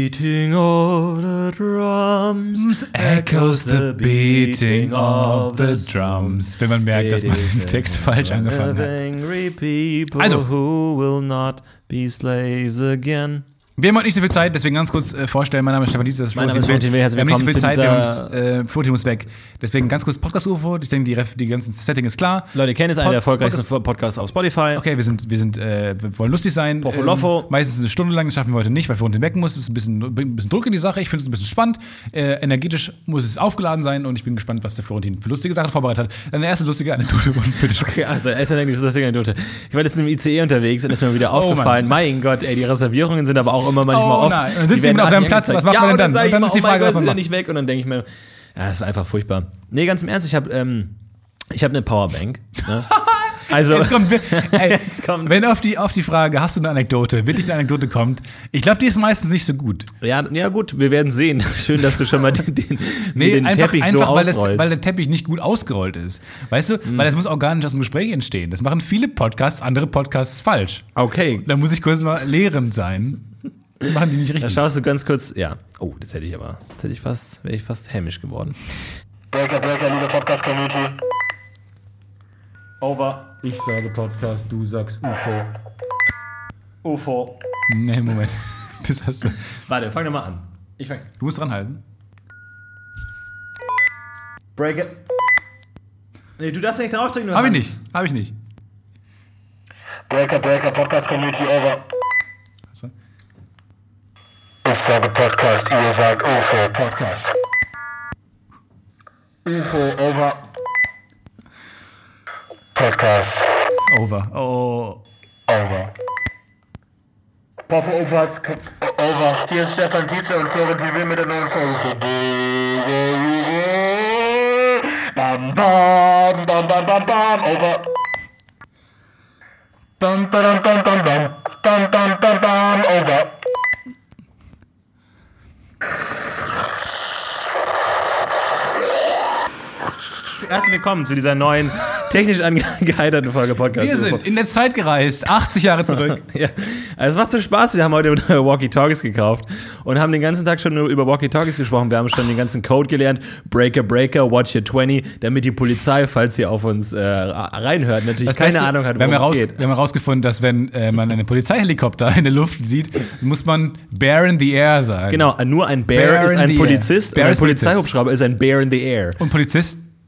Beating of the drums echoes the beating of the drums. Wenn man merkt, dass man den Text falsch angefangen hat. Also. who will not be slaves again. Wir haben heute nicht so viel Zeit, deswegen ganz kurz äh, vorstellen. Mein Name ist Stefan Dietz, das ist Florentin Florentin Will. Wir haben nicht so viel Zeit, wir haben äh, Florentin muss weg. Deswegen ganz kurz Podcast-UFO. Ich denke, die, Ref- die ganzen Setting ist klar. Leute, Ken ist einer der erfolgreichsten Podcasts auf Spotify. Okay, wir sind, wir sind, äh, wir wollen lustig sein. Poffolofo. Ähm, meistens eine Stunde lang, das schaffen wir heute nicht, weil Florentin weg muss. Es ist ein bisschen, ein bisschen Druck in die Sache. Ich finde es ein bisschen spannend. Äh, energetisch muss es aufgeladen sein und ich bin gespannt, was der Florentin für lustige Sachen vorbereitet hat. Deine erste lustige Anekdote. Okay, also, erst einmal das ist eine Anekdote. Ich war jetzt im ICE unterwegs und ist mir wieder Oh, aufgefallen, mein Gott, ey, die Reservierungen sind aber auch immer manchmal Oh, off. nein. Und dann sitzt jemand auf seinem Platz, was macht ja, man denn und dann? ich Und dann immer, ist die oh Frage, Gott, was man nicht weg und dann denke ich mir, ja, das war einfach furchtbar. Nee, ganz im Ernst, ich habe ähm, ich habe eine Powerbank. Ne? Also, Jetzt kommt, ey, Jetzt kommt- wenn auf die, auf die Frage, hast du eine Anekdote, wirklich eine Anekdote kommt, ich glaube, die ist meistens nicht so gut. ja, ja gut, wir werden sehen. Schön, dass du schon mal den, den, Nee, den einfach, Teppich einfach so weil, das, ausrollst. Mhm. weil der Teppich nicht gut ausgerollt ist. Weißt du? Weil das muss auch gar nicht aus dem Gespräch entstehen. Das machen viele Podcasts, andere Podcasts falsch. okay, Da muss ich kurz mal lehrend sein. Das machen die nicht da richtig. schaust du ganz kurz, ja. Oh, das hätte ich aber, das hätte ich fast, wäre ich fast hämisch geworden. Breaker, Breaker, liebe Podcast-Community. Over. Ich sage Podcast, du sagst UFO. UFO. Nee, Moment. Das hast du. Warte, fang doch mal an. Ich fang. Du musst dranhalten. Break it. Nee, du darfst ja nicht draufdrücken. Hab ich nicht. Hab ich nicht. Breaker, Breaker, Podcast-Community, over. Ich sage Podcast, ihr sagt UFO, Podcast. UFO, over. Podcast, Over. Oh. over. Poffe Opatz, over. Hier ist Stefan Tietze und Florentin Will mit der neuen Folge. Bam, bam, bam, bam, bam, bam, over. Bam, bam, bam, bam, bam, bam, bam, bam, bam, over. Herzlich willkommen zu dieser neuen, technisch angeheiterten Folge Podcast. Wir sind in der Zeit gereist, 80 Jahre zurück. Ja, Also es macht so Spaß, wir haben heute Walkie-Talkies gekauft und haben den ganzen Tag schon nur über Walkie-Talkies gesprochen. Wir haben schon den ganzen Code gelernt, Breaker, Breaker, Watch Your 20, damit die Polizei, falls sie auf uns äh, reinhört, natürlich Das keine Beste, Ahnung hat, worum es heraus, geht. wir haben herausgefunden, dass wenn äh, man einen Polizeihelikopter in der Luft sieht, muss man Bear in the Air sagen. Genau, nur ein Bear, Bear ist in ein. Polizist Bear und ein ist Polizist. Polizeihubschrauber ist ein Bear in the Air. Und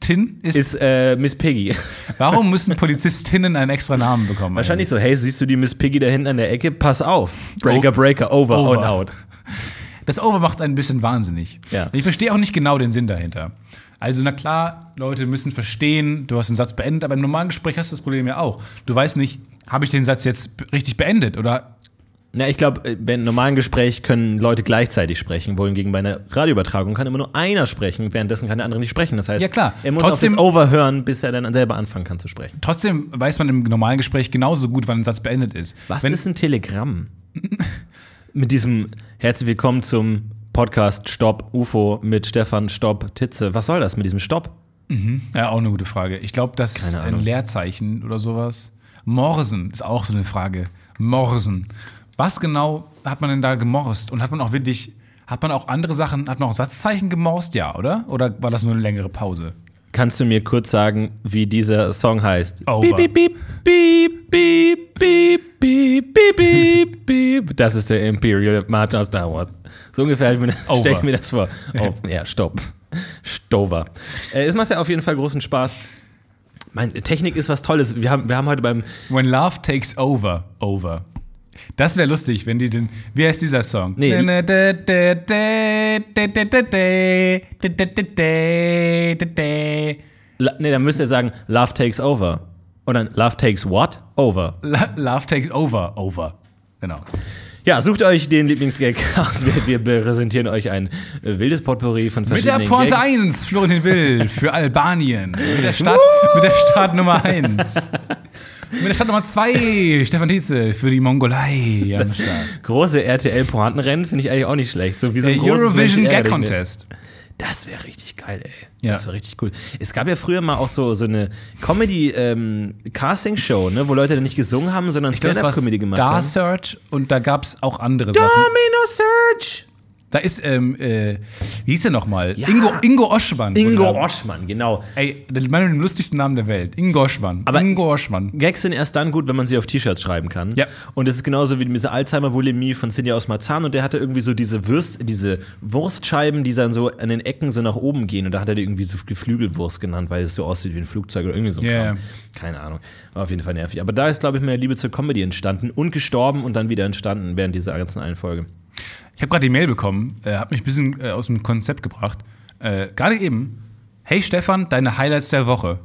Polizistin ist, Ist äh, Miss Piggy. Warum müssen Polizistinnen einen extra Namen bekommen? Wahrscheinlich so, hey, siehst du die Miss Piggy da hinten an der Ecke? Pass auf. Breaker, Breaker, over, Over. und out. Das Over macht ein bisschen wahnsinnig. Ja. Ich verstehe auch nicht genau den Sinn dahinter. Also, na klar, Leute müssen verstehen, du hast den Satz beendet, aber im normalen Gespräch hast du das Problem ja auch. Du weißt nicht, habe ich den Satz jetzt richtig beendet oder Na, ich glaube, beim normalen Gespräch können Leute gleichzeitig sprechen, wohingegen bei einer Radioübertragung kann immer nur einer sprechen, währenddessen kann der andere nicht sprechen. Das heißt, Ja, klar. er muss Trotzdem- auf das Over hören, bis er dann selber anfangen kann zu sprechen. trotzdem weiß man im normalen Gespräch genauso gut, wann ein Satz beendet ist. Was Wenn, ist ein Telegramm? mit diesem Herzlich willkommen zum Podcast Stopp UFO mit Stefan Stopp Titze. Was soll das mit diesem Stopp? Ja, auch eine gute Frage. Ich glaube, das ist Keine ein Ahnung. Leerzeichen oder sowas. Morsen ist auch so eine Frage. Morsen. Was genau hat man denn da gemorst? Und hat man auch wirklich, hat man auch andere Sachen, hat man auch Satzzeichen gemorst? Ja, oder? Oder war das nur eine längere Pause? Kannst du mir kurz sagen, wie dieser Song heißt? Over. Piep, piep, piep, piep, piep, piep, piep, piep, piep. Das ist der Imperial March of Star Wars. So ungefähr stelle ich mir das vor. Oh, ja, stopp. Stover. Äh, es macht ja auf jeden Fall großen Spaß. Meine Technik ist was Tolles. Wir haben, wir haben heute beim When Love Takes Over, Over. Das wäre lustig, wenn die den. Wie heißt dieser Song? Nee. La- Nee, dann müsst ihr sagen, Love takes over. Und dann Love takes what? Over. Love Takes Over, Over. Genau. Ja, sucht euch den Lieblingsgag aus. Wir, wir präsentieren euch ein äh, wildes Potpourri von Mit verschiedenen der Pointe Gags. 1, Florentin Will, für Albanien. Mit der Stadt, mit der Stadt Nummer 1. Mit der Stadt Nummer 2, Stefan Tietze, für die Mongolei am Start. Große RTL-Pointenrennen finde ich eigentlich auch nicht schlecht. So wie so Der ein großes Eurovision Mensch Gag. Contest. Das wäre richtig geil, ey. Ja. Das wäre richtig cool. Es gab ja früher mal auch so, so eine Comedy-Casting-Show, ne, wo Leute dann nicht gesungen haben, sondern war Stand-Up-Comedy gemacht Star haben. Search und da gab es auch andere Sachen. Domino Search! Da ist, ähm, äh, wie hieß der nochmal? Ja. Ingo, Ingo Oschmann. Ingo Oschmann, genau. Ey, der Mann mit dem lustigsten Namen der Welt. Ingo Oschmann. Aber- Ingo Oschmann. Gags sind erst dann gut, wenn man sie auf T-Shirts schreiben kann. Ja. Und es ist genauso wie diese Alzheimer-Bulimie von Cindy aus Marzahn. Und der hatte irgendwie so diese Würst, diese Wurstscheiben, die dann so an den Ecken so nach oben gehen. Und da hat er die irgendwie so Geflügelwurst genannt, weil es so aussieht wie ein Flugzeug oder irgendwie so. Kram. Keine Ahnung. War auf jeden Fall nervig. Aber da ist, glaube ich, meine Liebe zur Comedy entstanden und gestorben und dann wieder entstanden während dieser ganzen einen Folge. Ich habe gerade die Mail bekommen, äh, hat mich ein bisschen äh, aus dem Konzept gebracht. Äh, gerade eben. Hey Stefan, deine Highlights der Woche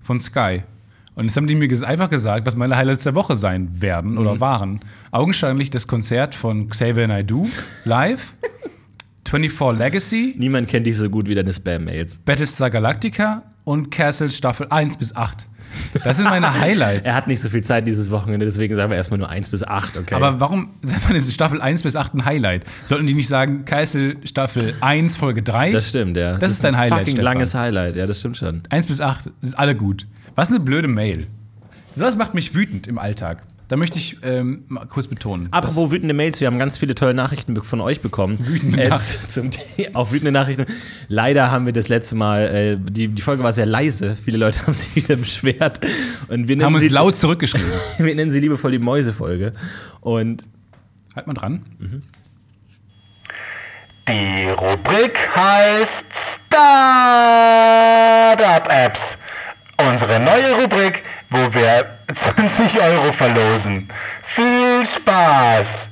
von Sky. Und jetzt haben die mir einfach gesagt, was meine Highlights der Woche sein werden oder waren. Augenscheinlich das Konzert von Xavier Naidoo live, 24 Legacy, Niemand kennt dich so gut wie deine Spam-Mails. Battlestar Galactica und Castle Staffel 1 bis 8. Das sind meine Highlights. Er hat nicht so viel Zeit dieses Wochenende, deswegen sagen wir erstmal nur 1 bis 8, okay? Aber warum sagt man in Staffel 1 bis 8 ein Highlight? Sollten die nicht sagen, Keißel Staffel 1, Folge 3? das stimmt, ja. Das ist dein ein Highlight, Fucking Stefan. langes Highlight, ja, das stimmt schon. 1 bis 8 ist alle gut. Was eine blöde Mail. Sowas macht mich wütend im Alltag. Da möchte ich ähm, mal kurz betonen. Apropos wütende Mails, wir haben ganz viele tolle Nachrichten von euch bekommen. Wütende äh, Nachrichten. Zum, auch wütende Nachrichten. Leider haben wir das letzte Mal, äh, die, die Folge war sehr leise. Viele Leute haben sich wieder beschwert. Und wir haben uns sie, laut zurückgeschrieben. wir nennen sie liebevoll die Mäusefolge. Und halt mal dran. Die Rubrik heißt Startup Apps. Unsere neue Rubrik, wo wir 20 Euro verlosen. Viel Spaß!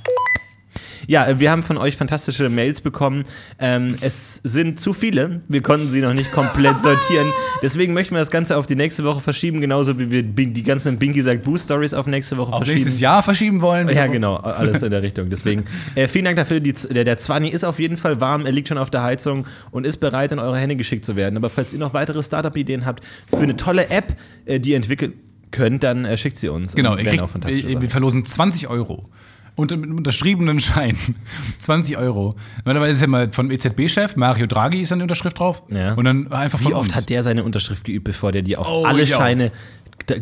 ja, äh, wir haben von euch fantastische Mails bekommen. Ähm, es sind zu viele. Wir konnten sie noch nicht komplett sortieren. Deswegen möchten wir das Ganze auf die nächste Woche verschieben, genauso wie wir die ganzen Binky sagt Boo Stories auf nächste Woche Auf verschieben. nächstes Jahr verschieben wollen. Ja, genau, alles in der Richtung. Deswegen äh, vielen Dank dafür. Die, der, der Zwanni ist auf jeden Fall warm, er liegt schon auf der Heizung und ist bereit, in eure Hände geschickt zu werden. Aber falls ihr noch weitere Startup-Ideen habt für eine tolle App, äh, die ihr entwickeln könnt, dann äh, schickt sie uns. Genau, Und ihr kriegt, wir, wir verlosen 20 Euro. Unter, mit einem unterschriebenen Schein. 20 Euro. Normalerweise ist ja mal vom EZB-Chef, Mario Draghi ist dann die Unterschrift drauf. Ja. Und dann einfach Wie oft uns. hat der seine Unterschrift geübt, bevor der die auf Oh, alle ja. Scheine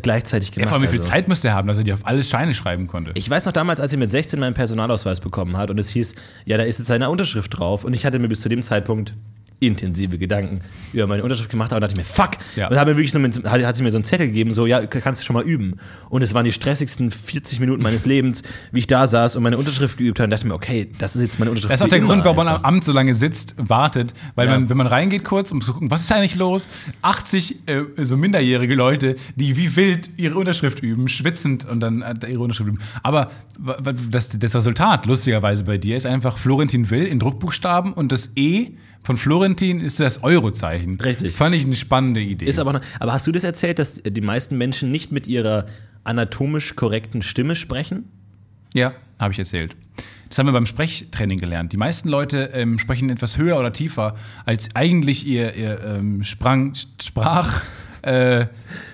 gleichzeitig Ja, gemacht. vor allem, wie viel also. Zeit müsste er haben, dass er die auf alles Scheine schreiben konnte? Ich weiß noch damals, als ich mit 16 meinen Personalausweis bekommen hat und es hieß, ja, da ist jetzt seine Unterschrift drauf. Und ich hatte mir bis zu dem Zeitpunkt intensive Gedanken über meine Unterschrift gemacht, aber dachte ich mir, fuck. Ja. Und hat, mir wirklich so, mit- hat, hat sie mir so einen Zettel gegeben, so, ja, kannst du schon mal üben. Und es waren die stressigsten 40 Minuten meines Lebens, wie ich da saß und meine Unterschrift geübt habe und dachte mir, okay, das ist jetzt meine Unterschrift. Das ist auch der Grund, warum man am. Amt so lange sitzt, wartet, weil Ja. man, wenn man reingeht kurz, um zu gucken, was ist da eigentlich los, 80 äh, so minderjährige Leute, die wie wild ihre Unterschrift üben, schwitzend und dann äh, ihre Unterschrift üben. Aber das, das Resultat, lustigerweise bei dir, ist einfach Florentin Will in Druckbuchstaben und das E von Florentin ist das Eurozeichen. Richtig. Fand ich eine spannende Idee. Ist aber, noch, aber hast du das erzählt, dass die meisten Menschen nicht mit ihrer anatomisch korrekten Stimme sprechen? Ja, habe ich erzählt. Das haben wir beim Sprechtraining gelernt. Die meisten Leute ähm, sprechen etwas höher oder tiefer, als eigentlich ihr, ihr ähm, Sprang, Sprach, äh,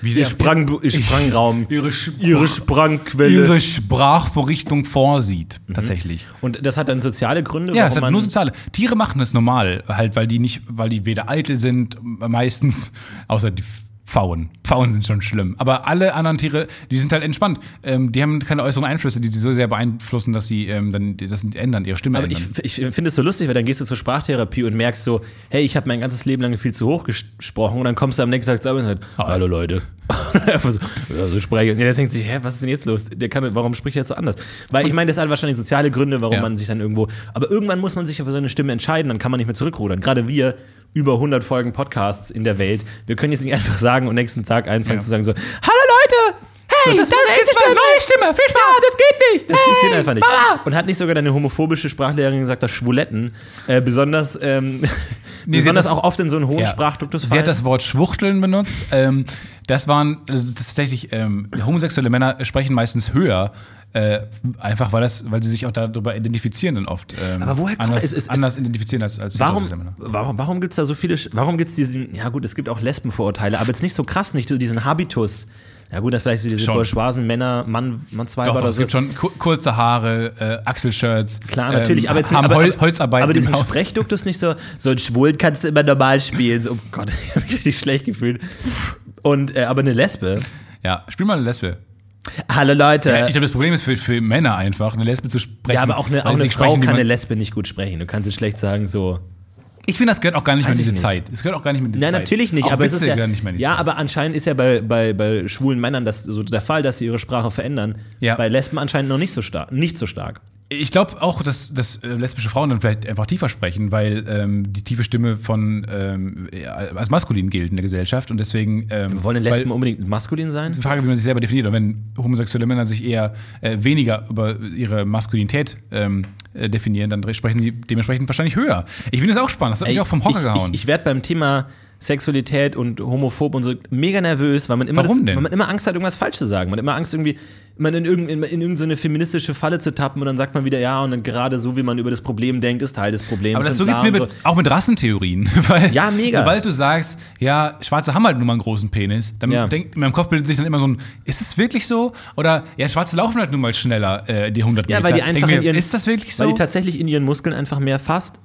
wie Ihr der- Sprang, ihr Sprangraum, ihre, Sch- ihre Sprangquelle. ihre Sprachvorrichtung vorsieht, tatsächlich. und das hat dann soziale Gründe, Ja, es hat man nur soziale. Tiere machen das normal, halt, weil die nicht, weil die weder eitel sind, meistens, außer die Pfauen. Pfauen sind schon schlimm. Aber alle anderen Tiere, die sind halt entspannt. Ähm, die haben keine äußeren Einflüsse, die sie so sehr beeinflussen, dass sie ähm, dann das ändern, ihre Stimme Aber ändern. ich, ich finde es so lustig, weil dann gehst du zur Sprachtherapie und merkst so, hey, ich habe mein ganzes Leben lang viel zu hoch ges- gesprochen und dann kommst du am nächsten Tag zu Arbeit und sagst, hallo Leute. So, ja, so spreche ich. Und der denkt sich, hä, was ist denn jetzt los? Der kann, warum spricht er jetzt so anders? Weil ich meine, das sind wahrscheinlich soziale Gründe, warum Ja. man sich dann irgendwo, aber irgendwann muss man sich ja für seine Stimme entscheiden, dann kann man nicht mehr zurückrudern. Gerade wir, über 100 Folgen Podcasts in der Welt, wir können jetzt nicht einfach sagen und nächsten Tag anfangen Ja. zu sagen so, hallo Leute! Hey, das, ist jetzt meine neue Stimme, viel Spaß! Ja, das geht nicht! Das funktioniert einfach nicht. Und hat nicht sogar deine homophobische Sprachlehrerin gesagt, dass Schwuletten äh, besonders, ähm, Nee, sie besonders hat das- auch oft in so einen hohen Ja. Sprachduktus Sie fallen? hat das Wort Schwuchteln benutzt. Ähm, das waren also tatsächlich ähm, homosexuelle Männer sprechen meistens höher, äh, einfach weil das, weil sie sich auch darüber identifizieren dann oft. Ähm, Aber woher kommt- anders, es es- anders identifizieren als als Warum, warum, warum gibt es da so viele, warum gibt es diesen, ja gut, es gibt auch Lesbenvorurteile, aber jetzt nicht so krass, nicht so diesen Habitus. Ja gut, das vielleicht so diese bourgeoisen Männer, Mann, Mann zwei Doch, oder doch, es so. gibt schon ku kurze Haare, äh, Achselshirts. Klar, natürlich, ähm, aber jetzt nicht, aber, Hol aber, Holzarbeit aber diesen Haus. Sprechduktus nicht so, so ein Schwulen kannst du immer normal spielen. So, oh Gott, ich habe mich richtig schlecht gefühlt. Und, äh, aber eine Lesbe. Ja, spiel mal eine Lesbe. Hallo Leute. Ja, ich glaube, das Problem ist für, für Männer einfach, eine Lesbe zu sprechen. Ja, aber auch eine, auch eine Frau kann eine Lesbe nicht gut sprechen. Du kannst es schlecht sagen, so. Ich finde, das gehört auch gar nicht mehr in diese nicht. Zeit. Es gehört auch gar nicht mehr in diese Nein, Zeit. natürlich nicht, auch aber es Witze ist ja. nicht mehr in die ja, Zeit. aber anscheinend ist ja bei, bei, bei schwulen Männern das so der Fall, dass sie ihre Sprache verändern. Ja. Bei Lesben anscheinend noch nicht so stark. Nicht so stark. Ich glaube auch, dass, dass äh, lesbische Frauen dann vielleicht einfach tiefer sprechen, weil ähm, die tiefe Stimme von ähm, ja, als maskulin gilt in der Gesellschaft und deswegen ähm, Wollen Lesben weil, unbedingt maskulin sein? die Frage, wie man sich selber definiert. Und wenn homosexuelle Männer sich eher äh, weniger über ihre Maskulinität ähm, äh, definieren, dann sprechen sie dementsprechend wahrscheinlich höher. Ich finde das auch spannend. Das hat mich auch vom Hocker ich, gehauen. Ich, ich werde beim Thema Sexualität und homophob und so mega nervös, weil man immer, das? Weil man immer Angst hat, irgendwas falsch zu sagen. Man hat immer Angst, irgendwie man in, irgend, in, in irgendeine feministische Falle zu tappen und dann sagt man wieder, ja, und dann gerade so, wie man über das Problem denkt, ist Teil des Problems. aber das, so geht's mir und mit, auch mit Rassentheorien. Weil Ja, mega. Sobald du sagst, ja, Schwarze haben halt nun mal einen großen Penis, dann Ja. denkt in meinem Kopf bildet sich dann immer so ein, ist es wirklich so? Oder ja, Schwarze laufen halt nun mal schneller äh, die 100 Ja, Meter. weil die einfach Denk in ihren, ist das wirklich so? Weil die tatsächlich in ihren Muskeln einfach mehr Fast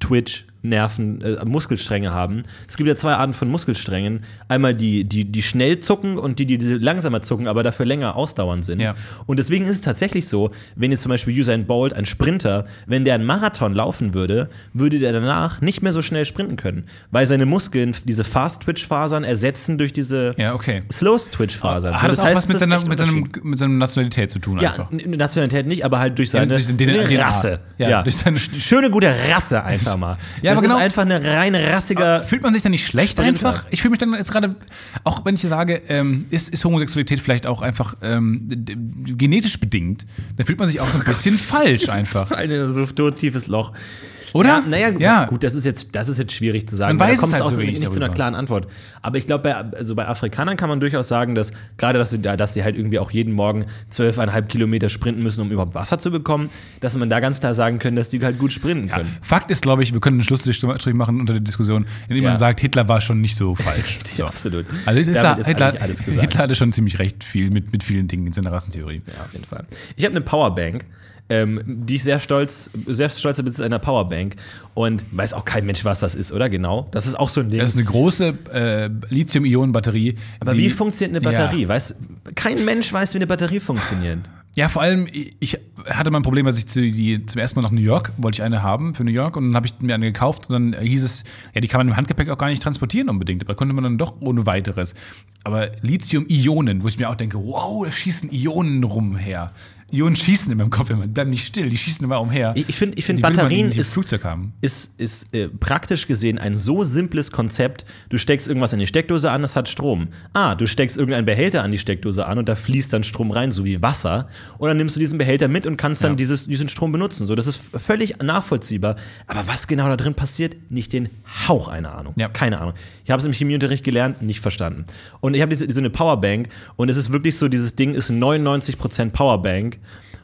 Twitch Nerven, äh, Muskelstränge haben. Es gibt ja zwei Arten von Muskelsträngen. Einmal die, die, die schnell zucken und die, die langsamer zucken, aber dafür länger ausdauernd sind. Ja. Und deswegen ist es tatsächlich so, wenn jetzt zum Beispiel Usain Bolt, ein Sprinter, wenn der einen Marathon laufen würde, würde der danach nicht mehr so schnell sprinten können. Weil seine Muskeln diese Fast-Twitch-Fasern ersetzen durch diese ja, okay. Slow-Twitch-Fasern. Hat das, So, auch was mit seiner, mit, seinem, mit seiner Nationalität zu tun Ja, einfach? Nationalität nicht, aber halt durch seine durch den- den-. Rasse. Ja, Ja, durch seine- schöne gute Rasse einfach mal. Ja, das aber genau- ist einfach eine reine rassiger. Fühlt man sich dann nicht schlecht Sprinter. einfach? Ich fühle mich dann jetzt gerade, auch wenn ich sage, ähm, ist, ist Homosexualität vielleicht auch einfach ähm, genetisch bedingt, dann fühlt man sich auch so ein bisschen falsch einfach. Ein so tiefes Loch. Oder? Ja, naja, gut, Ja. gut, das ist jetzt, das ist jetzt schwierig zu sagen. Man weiß da kommst es halt auch so nicht, nicht zu einer darüber. klaren Antwort. Aber ich glaube, bei, also bei Afrikanern kann man durchaus sagen, dass gerade, dass sie, da- dass sie halt irgendwie auch jeden Morgen zwölfeinhalb Kilometer sprinten müssen, um überhaupt Wasser zu bekommen, dass man da ganz klar sagen können, dass die halt gut sprinten können. Fakt ist, glaube ich, wir können einen Schlussstrich machen unter der Diskussion, indem Ja. man sagt, Hitler war schon nicht so falsch. Ja, absolut. Also Hitler, Damit ist Hitler. Hitler hatte schon ziemlich recht viel mit, mit vielen Dingen in seiner Rassentheorie. Ja, auf jeden Fall. Ich habe eine Powerbank. Ähm, die ich sehr stolz, sehr stolz besitze einer Powerbank. Und weiß auch kein Mensch, was das ist, oder? Genau. Das ist auch so ein Ding. Das ist eine große äh, Lithium-Ionen-Batterie. Aber wie funktioniert eine Batterie? Ja. Weiß, kein Mensch weiß, wie eine Batterie funktioniert. Ja, vor allem, ich hatte mal ein Problem, als ich zu, die, zum ersten Mal nach New York wollte ich eine haben für New York und dann habe ich mir eine gekauft und dann hieß es, ja, die kann man im Handgepäck auch gar nicht transportieren unbedingt, aber konnte man dann doch ohne weiteres. Aber Lithium-Ionen, wo ich mir auch denke, wow, da schießen Ionen rumher. Ionen schießen in meinem Kopf immer, die bleiben nicht still, die schießen immer umher. Ich- ich find- ich find, Batterien ist- ist, ist äh, praktisch gesehen ein so simples Konzept. Du steckst irgendwas in die Steckdose an, das hat Strom. Ah, du steckst irgendeinen Behälter an die Steckdose an und da fließt dann Strom rein, so wie Wasser. Und dann nimmst du diesen Behälter mit und kannst dann Ja. dieses, diesen Strom benutzen. So, das ist völlig nachvollziehbar. Aber was genau da drin passiert, nicht den Hauch einer Ahnung. Ja. Keine Ahnung. Ich habe es im Chemieunterricht gelernt, nicht verstanden. Und ich habe diese, diese eine Powerbank und es ist wirklich so, dieses Ding ist 99% Powerbank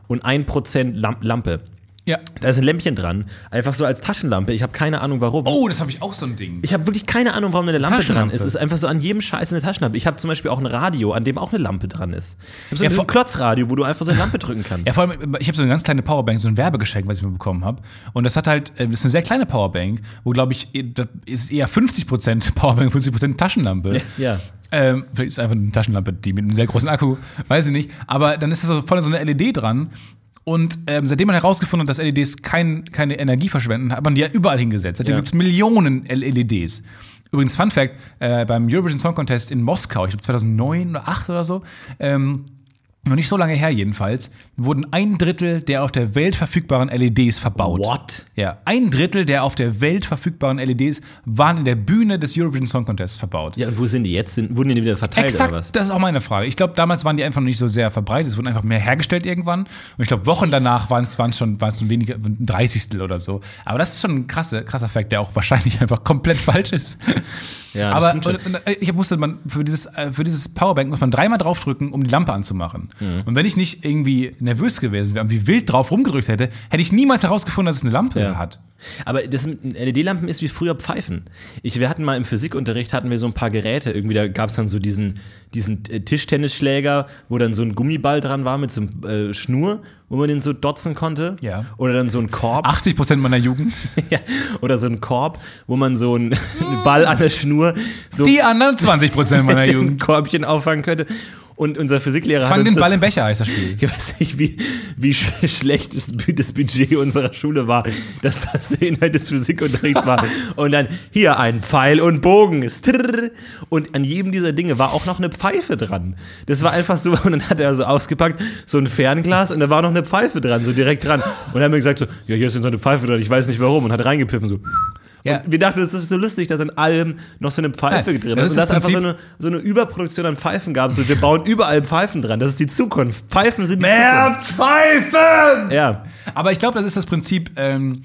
und 1% Lamp Lampe. Ja. Da ist ein Lämpchen dran, einfach so als Taschenlampe. Ich habe keine Ahnung warum. Oh, das habe ich auch so ein Ding. Ich habe wirklich keine Ahnung, warum eine Lampe dran ist. Es ist einfach so an jedem Scheiß eine Taschenlampe. Ich habe zum Beispiel auch ein Radio, an dem auch eine Lampe dran ist. Ich habe so Ja, ein Klotzradio, wo du einfach so eine Lampe drücken kannst. Ja, vor allem, ich habe so eine ganz kleine Powerbank, so ein Werbegeschenk, was ich mir bekommen habe. Und das hat halt, äh, das ist eine sehr kleine Powerbank, wo, glaube ich, eh- das ist eher 50% Powerbank, 50% Taschenlampe. Ja. Ähm, vielleicht ist es einfach eine Taschenlampe, die mit einem sehr großen Akku, weiß ich nicht. Aber dann ist da so voll so eine LED dran. Und ähm, seitdem man herausgefunden hat, dass LEDs kein, keine Energie verschwenden, hat man die ja überall hingesetzt. Seitdem Ja. gibt es Millionen LEDs. Übrigens, Fun Fact: äh, beim Eurovision Song Contest in Moskau, ich glaube 2009 oder 2008 oder so, ähm, noch nicht so lange her jedenfalls, wurden ein Drittel der auf der Welt verfügbaren LEDs verbaut. What? Ja, ein Drittel der auf der Welt verfügbaren LEDs waren in der Bühne des Eurovision Song Contests verbaut. Ja, und wo sind die jetzt? Sind, wurden die wieder verteilt Exakt, oder was? das ist auch meine Frage. Ich glaube, damals waren die einfach noch nicht so sehr verbreitet. Es wurden einfach mehr hergestellt irgendwann. Und ich glaube, Wochen danach waren es schon, waren's schon weniger, ein Dreißigstel oder so. Aber das ist schon ein krasser, krasser Fakt, der auch wahrscheinlich einfach komplett falsch ist. Ja, das Aber und, und, ich musste man für dieses äh, für dieses Powerbank muss man dreimal draufdrücken, um die Lampe anzumachen. Mhm. Und wenn ich nicht irgendwie nervös gewesen wäre und wie wild drauf rumgedrückt hätte, hätte ich niemals herausgefunden, dass es eine Lampe Ja. hat. Aber das LED-Lampen ist wie früher Pfeifen. Ich, wir hatten mal im Physikunterricht hatten wir so ein paar Geräte. Irgendwie da gab es dann so diesen, diesen äh, Tischtennisschläger, wo dann so ein Gummiball dran war mit so einem äh, Schnur, wo man den so dotzen konnte. Ja. Oder dann so ein Korb. 80 Prozent meiner Jugend. Ja, oder so ein Korb, wo man so einen Ball an der Schnur so Die anderen 20 Prozent meiner Jugend. Korbchen auffangen könnte. Und unser Physiklehrer hat Fang uns den das, Ball im Becher heißt das Spiel. ich weiß nicht, wie, wie sch- schlecht das Bu- das Budget unserer Schule war, dass das der Inhalt des Physikunterrichts war. Und dann hier ein Pfeil und Bogen. Und an jedem dieser Dinge war auch noch eine Pfeife dran. Das war einfach so, und dann hat er so ausgepackt, so ein Fernglas und da war noch eine Pfeife dran, so direkt dran. Und dann haben wir gesagt so, ja, hier ist so eine Pfeife dran, ich weiß nicht warum. Und hat reingepfiffen so. Ja. Und wir dachten, das ist so lustig, dass in allem noch so eine Pfeife Nein, drin das ist. Und dass das einfach so eine, so eine Überproduktion an Pfeifen gab. So, wir bauen überall Pfeifen dran. Das ist die Zukunft. Pfeifen sind die Pfeifen! Zukunft. Ja. Aber ich glaube, das ist das Prinzip ähm,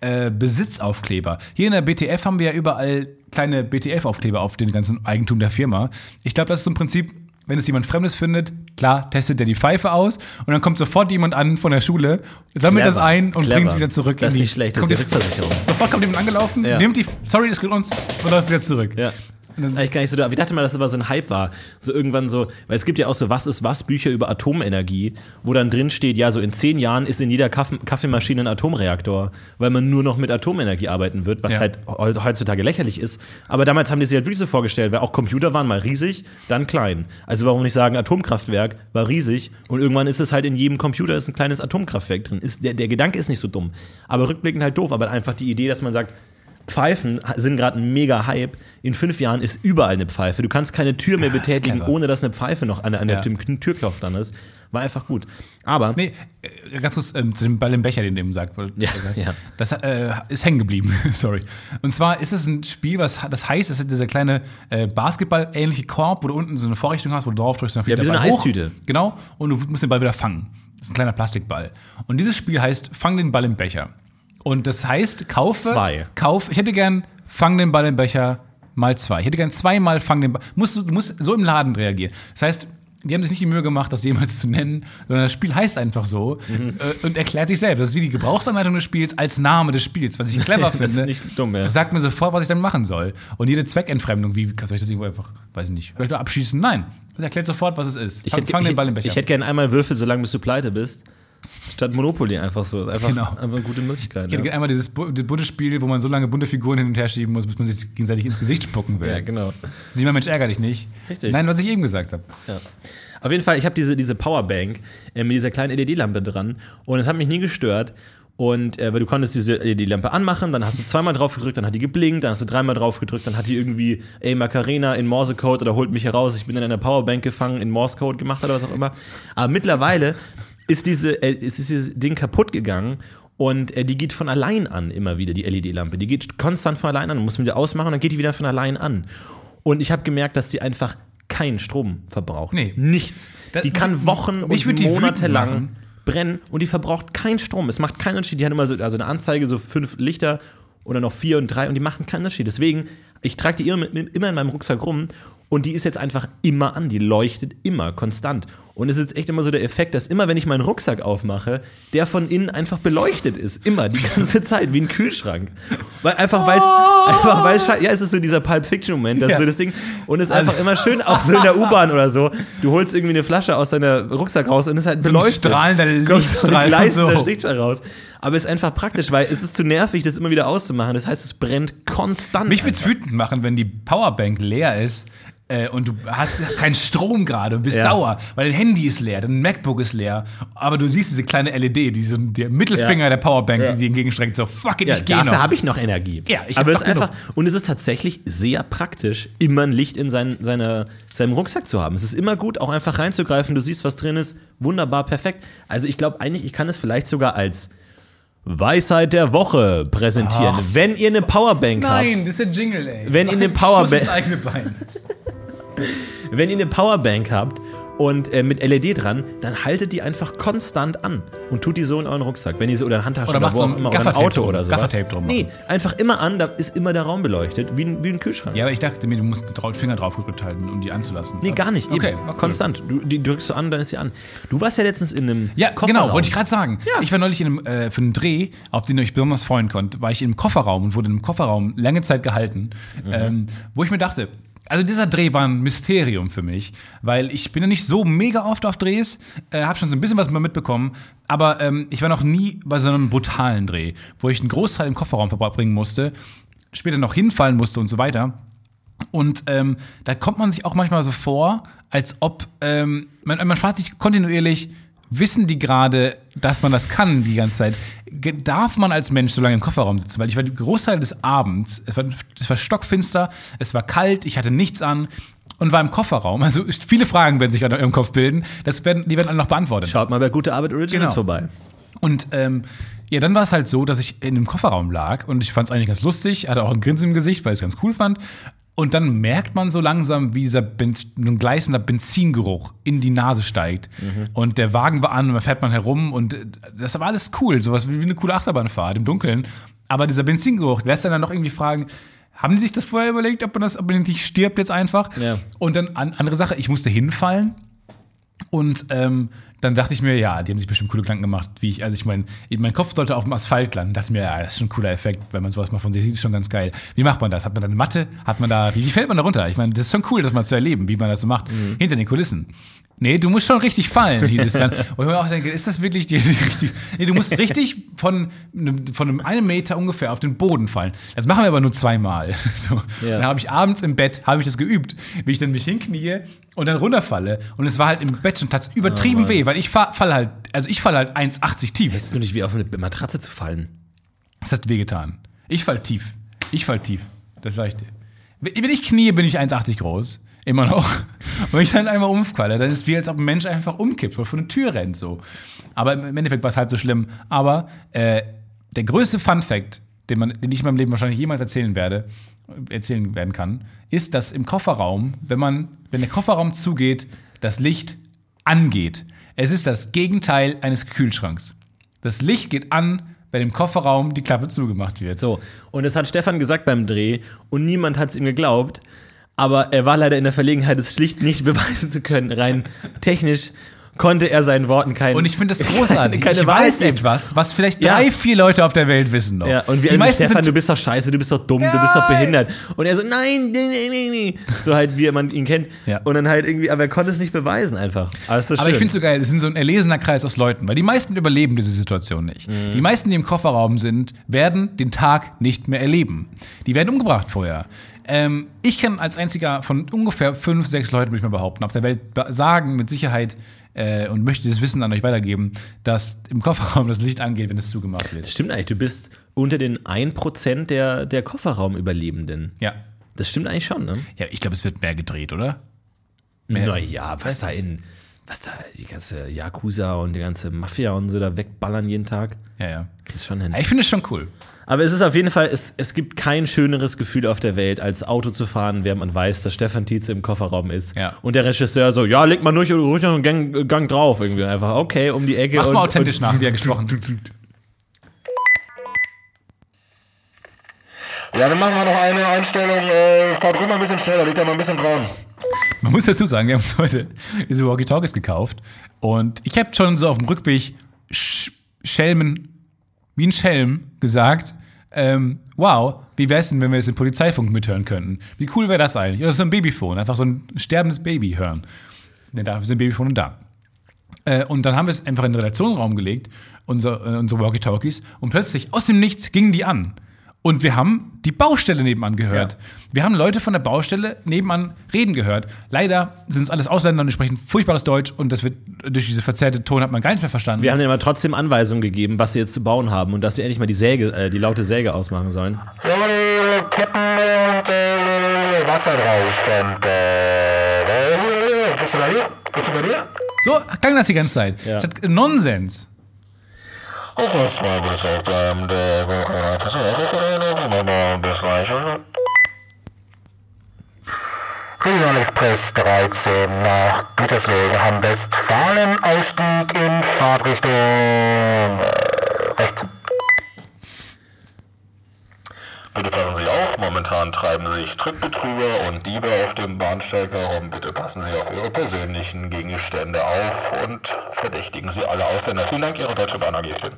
äh, Besitzaufkleber. Hier in der BTF haben wir ja überall kleine BTF-Aufkleber auf den ganzen Eigentum der Firma. Ich glaube, das ist so ein Prinzip, wenn es jemand Fremdes findet, klar, testet der die Pfeife aus und dann kommt sofort jemand an von der Schule, sammelt Clever. das ein und Clever. bringt es wieder zurück. Das ist nicht schlecht, das ist die die- Rückversicherung. Sofort kommt jemand angelaufen, Ja. nimmt die, sorry, das gehört uns und läuft wieder zurück. Ja. Eigentlich gar nicht so da. Wir dachten mal, dass das aber so ein Hype war. So irgendwann so, weil es gibt ja auch so Was ist was Bücher über Atomenergie, wo dann drin steht, ja, so in zehn Jahren ist in jeder Kaff Kaffeemaschine ein Atomreaktor, weil man nur noch mit Atomenergie arbeiten wird, was Ja. halt he- heutzutage lächerlich ist. Aber damals haben die sich halt wirklich so vorgestellt, weil auch Computer waren mal riesig, dann klein. Also warum nicht sagen, Atomkraftwerk war riesig und irgendwann ist es halt in jedem Computer ist ein kleines Atomkraftwerk drin. Ist, der, der Gedanke ist nicht so dumm. Aber rückblickend halt doof, aber einfach die Idee, dass man sagt, Pfeifen sind gerade ein mega Hype. In fünf Jahren ist überall eine Pfeife. Du kannst keine Tür mehr betätigen, clever. ohne dass eine Pfeife noch an, an der Tür- Türklopf dran ist. War einfach gut. Aber Nee, äh, ganz kurz ähm, zu dem Ball im Becher, den du eben sagt. Ja, das ja. das äh, ist hängen geblieben. Sorry. Und zwar ist es ein Spiel, was das heißt, es ist dieser kleine äh, Basketball-ähnliche Korb, wo du unten so eine Vorrichtung hast, wo du drauf drückst, dann fliegt Ja, wie so eine hoch. Eistüte. Genau. Und du musst den Ball wieder fangen. Das ist ein kleiner Plastikball. Und dieses Spiel heißt Fang den Ball im Becher. Und das heißt, kaufe. Zwei. Kauf. Ich hätte gern Fang den Ball im Becher mal zwei. Ich hätte gern zweimal Fang den Ball. Musst, du musst so im Laden reagieren. Das heißt, die haben sich nicht die Mühe gemacht, das jemals zu nennen, sondern das Spiel heißt einfach so Mhm. äh, und erklärt sich selbst. Das ist wie die Gebrauchsanleitung des Spiels als Name des Spiels, was ich clever Das ist finde. nicht dumm, ja. Das sagt mir sofort, was ich dann machen soll. Und jede Zweckentfremdung, wie soll ich das irgendwo einfach, weiß ich nicht, vielleicht nur abschießen? Nein. Das erklärt sofort, was es ist. ich Fang, hätte, den Ball im Becher. ich hätte gerne einmal Würfel, solange bis du pleite bist. Statt Monopoly einfach so. Einfach, Genau. einfach eine gute Möglichkeit. Ja. einmal dieses bunte Spiel, wo man so lange bunte Figuren hin und her schieben muss, bis man sich gegenseitig ins Gesicht spucken will. ja, genau. Sieh mal, Mensch, ärger dich nicht. Richtig. Nein, was ich eben gesagt habe. Ja. Auf jeden Fall, ich habe diese, diese Powerbank äh, mit dieser kleinen LED-Lampe dran und es hat mich nie gestört. Und äh, weil du konntest diese LED-Lampe anmachen, dann hast du zweimal drauf gedrückt, dann hat die geblinkt, dann hast du dreimal drauf gedrückt, dann hat die irgendwie, ey, Macarena in Morsecode oder holt mich heraus, ich bin in einer Powerbank gefangen, in Morsecode gemacht oder was auch immer. Aber mittlerweile ist, diese, äh, ist dieses Ding kaputt gegangen und äh, die geht von allein an immer wieder, die LED-Lampe. Die geht konstant von allein an, du musst wieder ausmachen, dann geht die wieder von allein an. Und ich habe gemerkt, dass die einfach keinen Strom verbraucht. Nee. Nichts. Das- die kann Wochen und Monate lang brennen und die verbraucht keinen Strom. Es macht keinen Unterschied. Die haben immer so also eine Anzeige, so fünf Lichter oder noch vier und drei und die machen keinen Unterschied. Deswegen, ich trage die immer in meinem Rucksack rum und die ist jetzt einfach immer an. Die leuchtet immer, konstant. Und es ist jetzt echt immer so der Effekt, dass immer, wenn ich meinen Rucksack aufmache, der von innen einfach beleuchtet ist. Immer, die ganze Zeit, wie ein Kühlschrank. Weil, einfach weil es, einfach weil es, scha- ja, es ist so dieser Pulp Fiction-Moment, das Ja. ist so das Ding. Und es ist einfach immer schön, auch so in der U-Bahn oder so. Du holst irgendwie eine Flasche aus deiner Rucksack raus und es ist halt ein beleuchtet. strahlender Lichtstrahl gleißender so. Lichtstrahl raus. Aber es ist einfach praktisch, weil es ist zu nervig, das immer wieder auszumachen. Das heißt, es brennt konstant. Mich würde es einfach. wütend machen, wenn die Powerbank leer ist äh, und du hast keinen Strom gerade und bist Ja. sauer, weil dein Handy ist leer, dein MacBook ist leer, aber du siehst diese kleine LED, diese, der Mittelfinger Ja. der Powerbank, Ja. die dir entgegenstreckt, so fuck it, Ja, ich geh dafür noch. habe ich noch Energie. Ja, ich Aber es ist einfach, und es ist tatsächlich sehr praktisch, immer ein Licht in sein, seine, seinem Rucksack zu haben. Es ist immer gut, auch einfach reinzugreifen, du siehst, was drin ist. Wunderbar, perfekt. Also ich glaube eigentlich, ich kann es vielleicht sogar als Weisheit der Woche präsentieren. Ach. Wenn ihr eine Powerbank habt, Nein, das ist der Jingle, ey. Wenn ihr eine Powerbank- ins eigene Bein. wenn ihr eine Powerbank habt und äh, mit LED dran, dann haltet die einfach konstant an und tut die so in euren Rucksack. Wenn ihr so oder eine Handtasche Oder oder, wo so auch immer oder ein Auto drum, oder so. Gaffertape drum Nee, einfach immer an, da ist immer der Raum beleuchtet, wie ein, wie ein Kühlschrank. Ja, aber ich dachte mir, du musst den Finger drauf gedrückt halten, um die anzulassen. Nee, gar nicht. Okay, cool. Konstant. Du, die drückst du an, dann ist sie an. Du warst ja letztens in einem Ja, Kofferraum. genau, wollte ich gerade sagen. Ich war neulich in einem, äh, für einen Dreh, auf den ihr euch besonders freuen konnte, war ich im Kofferraum und wurde im Kofferraum lange Zeit gehalten, ähm, wo ich mir dachte, also dieser Dreh war ein Mysterium für mich, weil ich bin ja nicht so mega oft auf Drehs, äh, habe schon so ein bisschen was mitbekommen, aber ähm, ich war noch nie bei so einem brutalen Dreh, wo ich einen Großteil im Kofferraum verbringen musste, später noch hinfallen musste und so weiter. Und ähm, da kommt man sich auch manchmal so vor, als ob ähm, man, man fragt sich kontinuierlich, wissen die gerade, dass man das kann die ganze Zeit? Darf man als Mensch so lange im Kofferraum sitzen? Weil ich war den Großteil des Abends, es war, es war stockfinster, es war kalt, ich hatte nichts an und war im Kofferraum. Also viele Fragen werden sich gerade in eurem Kopf bilden. Das werden, die werden alle noch beantwortet. Schaut mal bei Gute Arbeit Originals Genau. vorbei. Und ähm, ja, dann war es halt so, dass ich in einem Kofferraum lag und ich fand es eigentlich ganz lustig, hatte auch ein Grinsen im Gesicht, weil ich es ganz cool fand. Und dann merkt man so langsam, wie dieser Benz ein gleißender Benzingeruch in die Nase steigt. Und der Wagen war an und dann fährt man herum und äh, das war alles cool, sowas wie eine coole Achterbahnfahrt im Dunkeln. Aber dieser Benzingeruch lässt dann noch irgendwie fragen, haben die sich das vorher überlegt, ob man das, ob man nicht stirbt jetzt einfach? Ja. Und dann an, andere Sache, ich musste hinfallen und ähm, dann dachte ich mir, ja, die haben sich bestimmt coole Gedanken gemacht, wie ich, also ich meine, mein Kopf sollte auf dem Asphalt landen. Dachte mir, ja, das ist schon ein cooler Effekt, wenn man sowas mal von sich sieht, ist schon ganz geil. Wie macht man das? Hat man da eine Matte? Hat man da, wie, wie fällt man da runter? Ich meine, das ist schon cool, das mal zu erleben, wie man das so macht, hinter den Kulissen. Nee, du musst schon richtig fallen, hieß es dann. Und ich mir auch denke, ist das wirklich die, die richtige? Nee, du musst richtig von, einem- von einem Meter ungefähr auf den Boden fallen. Das machen wir aber nur zweimal. So. Ja. Dann habe ich abends im Bett, habe ich das geübt, wie ich dann mich hinknie und dann runterfalle. Und es war halt im Bett schon tats übertrieben weh, weil ich fa- fall halt, also ich falle halt 1,80 tief. Ist nur nicht wie auf eine Matratze zu fallen. Das hat wehgetan. Ich fall tief. Ich fall tief. Das sag ich dir. Wenn ich knie, bin ich 1,80 groß. Immer noch. Und wenn ich dann einmal umfalle, dann ist es wie, als ob ein Mensch einfach umkippt oder vor eine Tür rennt. So. Aber im Endeffekt war es halb so schlimm. Aber äh, der größte Fun-Fact, den, man, den ich in meinem Leben wahrscheinlich jemals erzählen werde, erzählen werden kann, ist, dass im Kofferraum, wenn man, wenn der Kofferraum zugeht, das Licht angeht. Es ist das Gegenteil eines Kühlschranks. Das Licht geht an, wenn im Kofferraum die Klappe zugemacht wird. So, und das hat Stefan gesagt beim Dreh und niemand hat es ihm geglaubt. Aber er war leider in der Verlegenheit, es schlicht nicht beweisen zu können, rein technisch konnte er seinen Worten keinen. Und ich finde das großartig. Keine ich Wahrheit weiß geben. etwas, was vielleicht Ja. drei, vier Leute auf der Welt wissen noch. Ja, und wir die also, meisten Stefan, du bist doch scheiße, du bist doch dumm, du bist doch behindert. Und er so, nein, nee, nee, nee, nee. So halt, wie man ihn kennt. Ja. Und dann halt irgendwie, aber er konnte es nicht beweisen einfach. Aber, ist aber ich finde es so geil, es sind so ein erlesener Kreis aus Leuten, weil die meisten überleben diese Situation nicht. Mhm. Die meisten, die im Kofferraum sind, werden den Tag nicht mehr erleben. Die werden umgebracht vorher. Ähm, ich kann als einziger von ungefähr fünf, sechs Leuten, würde ich mal behaupten, auf der Welt sagen mit Sicherheit äh, und möchte dieses Wissen an euch weitergeben, dass im Kofferraum das Licht angeht, wenn es zugemacht wird. Stimmt eigentlich, du bist unter den 1% der, der Kofferraumüberlebenden. Ja. Das stimmt eigentlich schon, ne? Ja, ich glaube, es wird mehr gedreht, oder? Naja, was da in, was da die ganze Yakuza und die ganze Mafia und so da wegballern jeden Tag, Ja, ja. kriegst schon hin. Ja, Ich finde es schon cool. Aber es ist auf jeden Fall, es, es gibt kein schöneres Gefühl auf der Welt, als Auto zu fahren, während man weiß, dass Stefan Tietze im Kofferraum ist. Ja. Und der Regisseur so, ja, leg mal durch, ruhig noch einen Gang, Gang drauf. Irgendwie einfach, okay, um die Ecke. Mach's und, mal authentisch und, nach, wie er gesprochen. Ja, dann machen wir noch eine Einstellung. Äh, fahrt rüber ein bisschen schneller, liegt da noch ein bisschen dran. Man muss dazu sagen, wir haben uns heute diese Walkie-Talkies gekauft und ich habe schon so auf dem Rückweg Sch Schelmen, wie ein Schelm, gesagt, ähm, wow, wie wär's denn, wenn wir jetzt den Polizeifunk mithören könnten? Wie cool wäre das eigentlich? Oder so ein Babyphone, einfach so ein sterbendes Baby hören. Denn dafür sind Babyphone da. Äh, und dann haben wir es einfach in den Redaktionsraum gelegt, unser, äh, unsere Walkie-Talkies, und plötzlich aus dem Nichts gingen die an. Und wir haben die Baustelle nebenan gehört. Wir haben Leute von der Baustelle nebenan reden gehört. Leider sind es alles Ausländer und die sprechen furchtbares Deutsch und das wird durch diese verzerrte Ton hat man gar nichts mehr verstanden. Wir haben denen aber trotzdem Anweisungen gegeben, was sie jetzt zu bauen haben und dass sie endlich mal die Säge, äh, die laute Säge ausmachen sollen. Ja, aber die Ketten und äh, Wasser drauf. Und, äh, bist du bei dir? Bist du bei dir? so klang das die ganze Zeit. Ja. Nonsens. Das auf dem das reicht. Regional Express 13 nach Gütersloh, Hamm-Westfalen, Ausstieg in Fahrtrichtung äh, rechts. Bitte passen Sie auf, momentan treiben sich Trittbetrüger und Diebe auf dem Bahnsteig herum. Bitte passen Sie auf Ihre persönlichen Gegenstände auf und verdächtigen Sie alle Ausländer. Vielen Dank, Ihre Deutsche Bahn AG.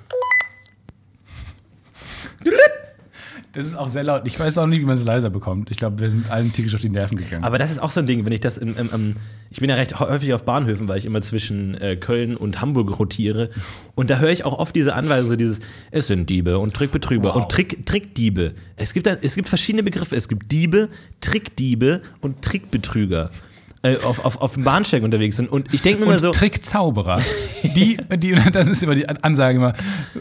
Das ist auch sehr laut. Ich weiß auch nicht, wie man es leiser bekommt. Ich glaube, wir sind allen tierisch auf die Nerven gegangen. Aber das ist auch so ein Ding, wenn ich das im, im, im ich bin ja recht häufig auf Bahnhöfen, weil ich immer zwischen äh, Köln und Hamburg rotiere. Und da höre ich auch oft diese Anweisung, so dieses, es sind Diebe und Trickbetrüger Wow. und Trick, Trickdiebe. Es gibt, da, es gibt verschiedene Begriffe. Es gibt Diebe, Trickdiebe und Trickbetrüger. Äh, auf, auf, auf dem Bahnsteig unterwegs sind. Und ich denke mir immer und so, Trickzauberer. Die, die, das ist immer die Ansage immer,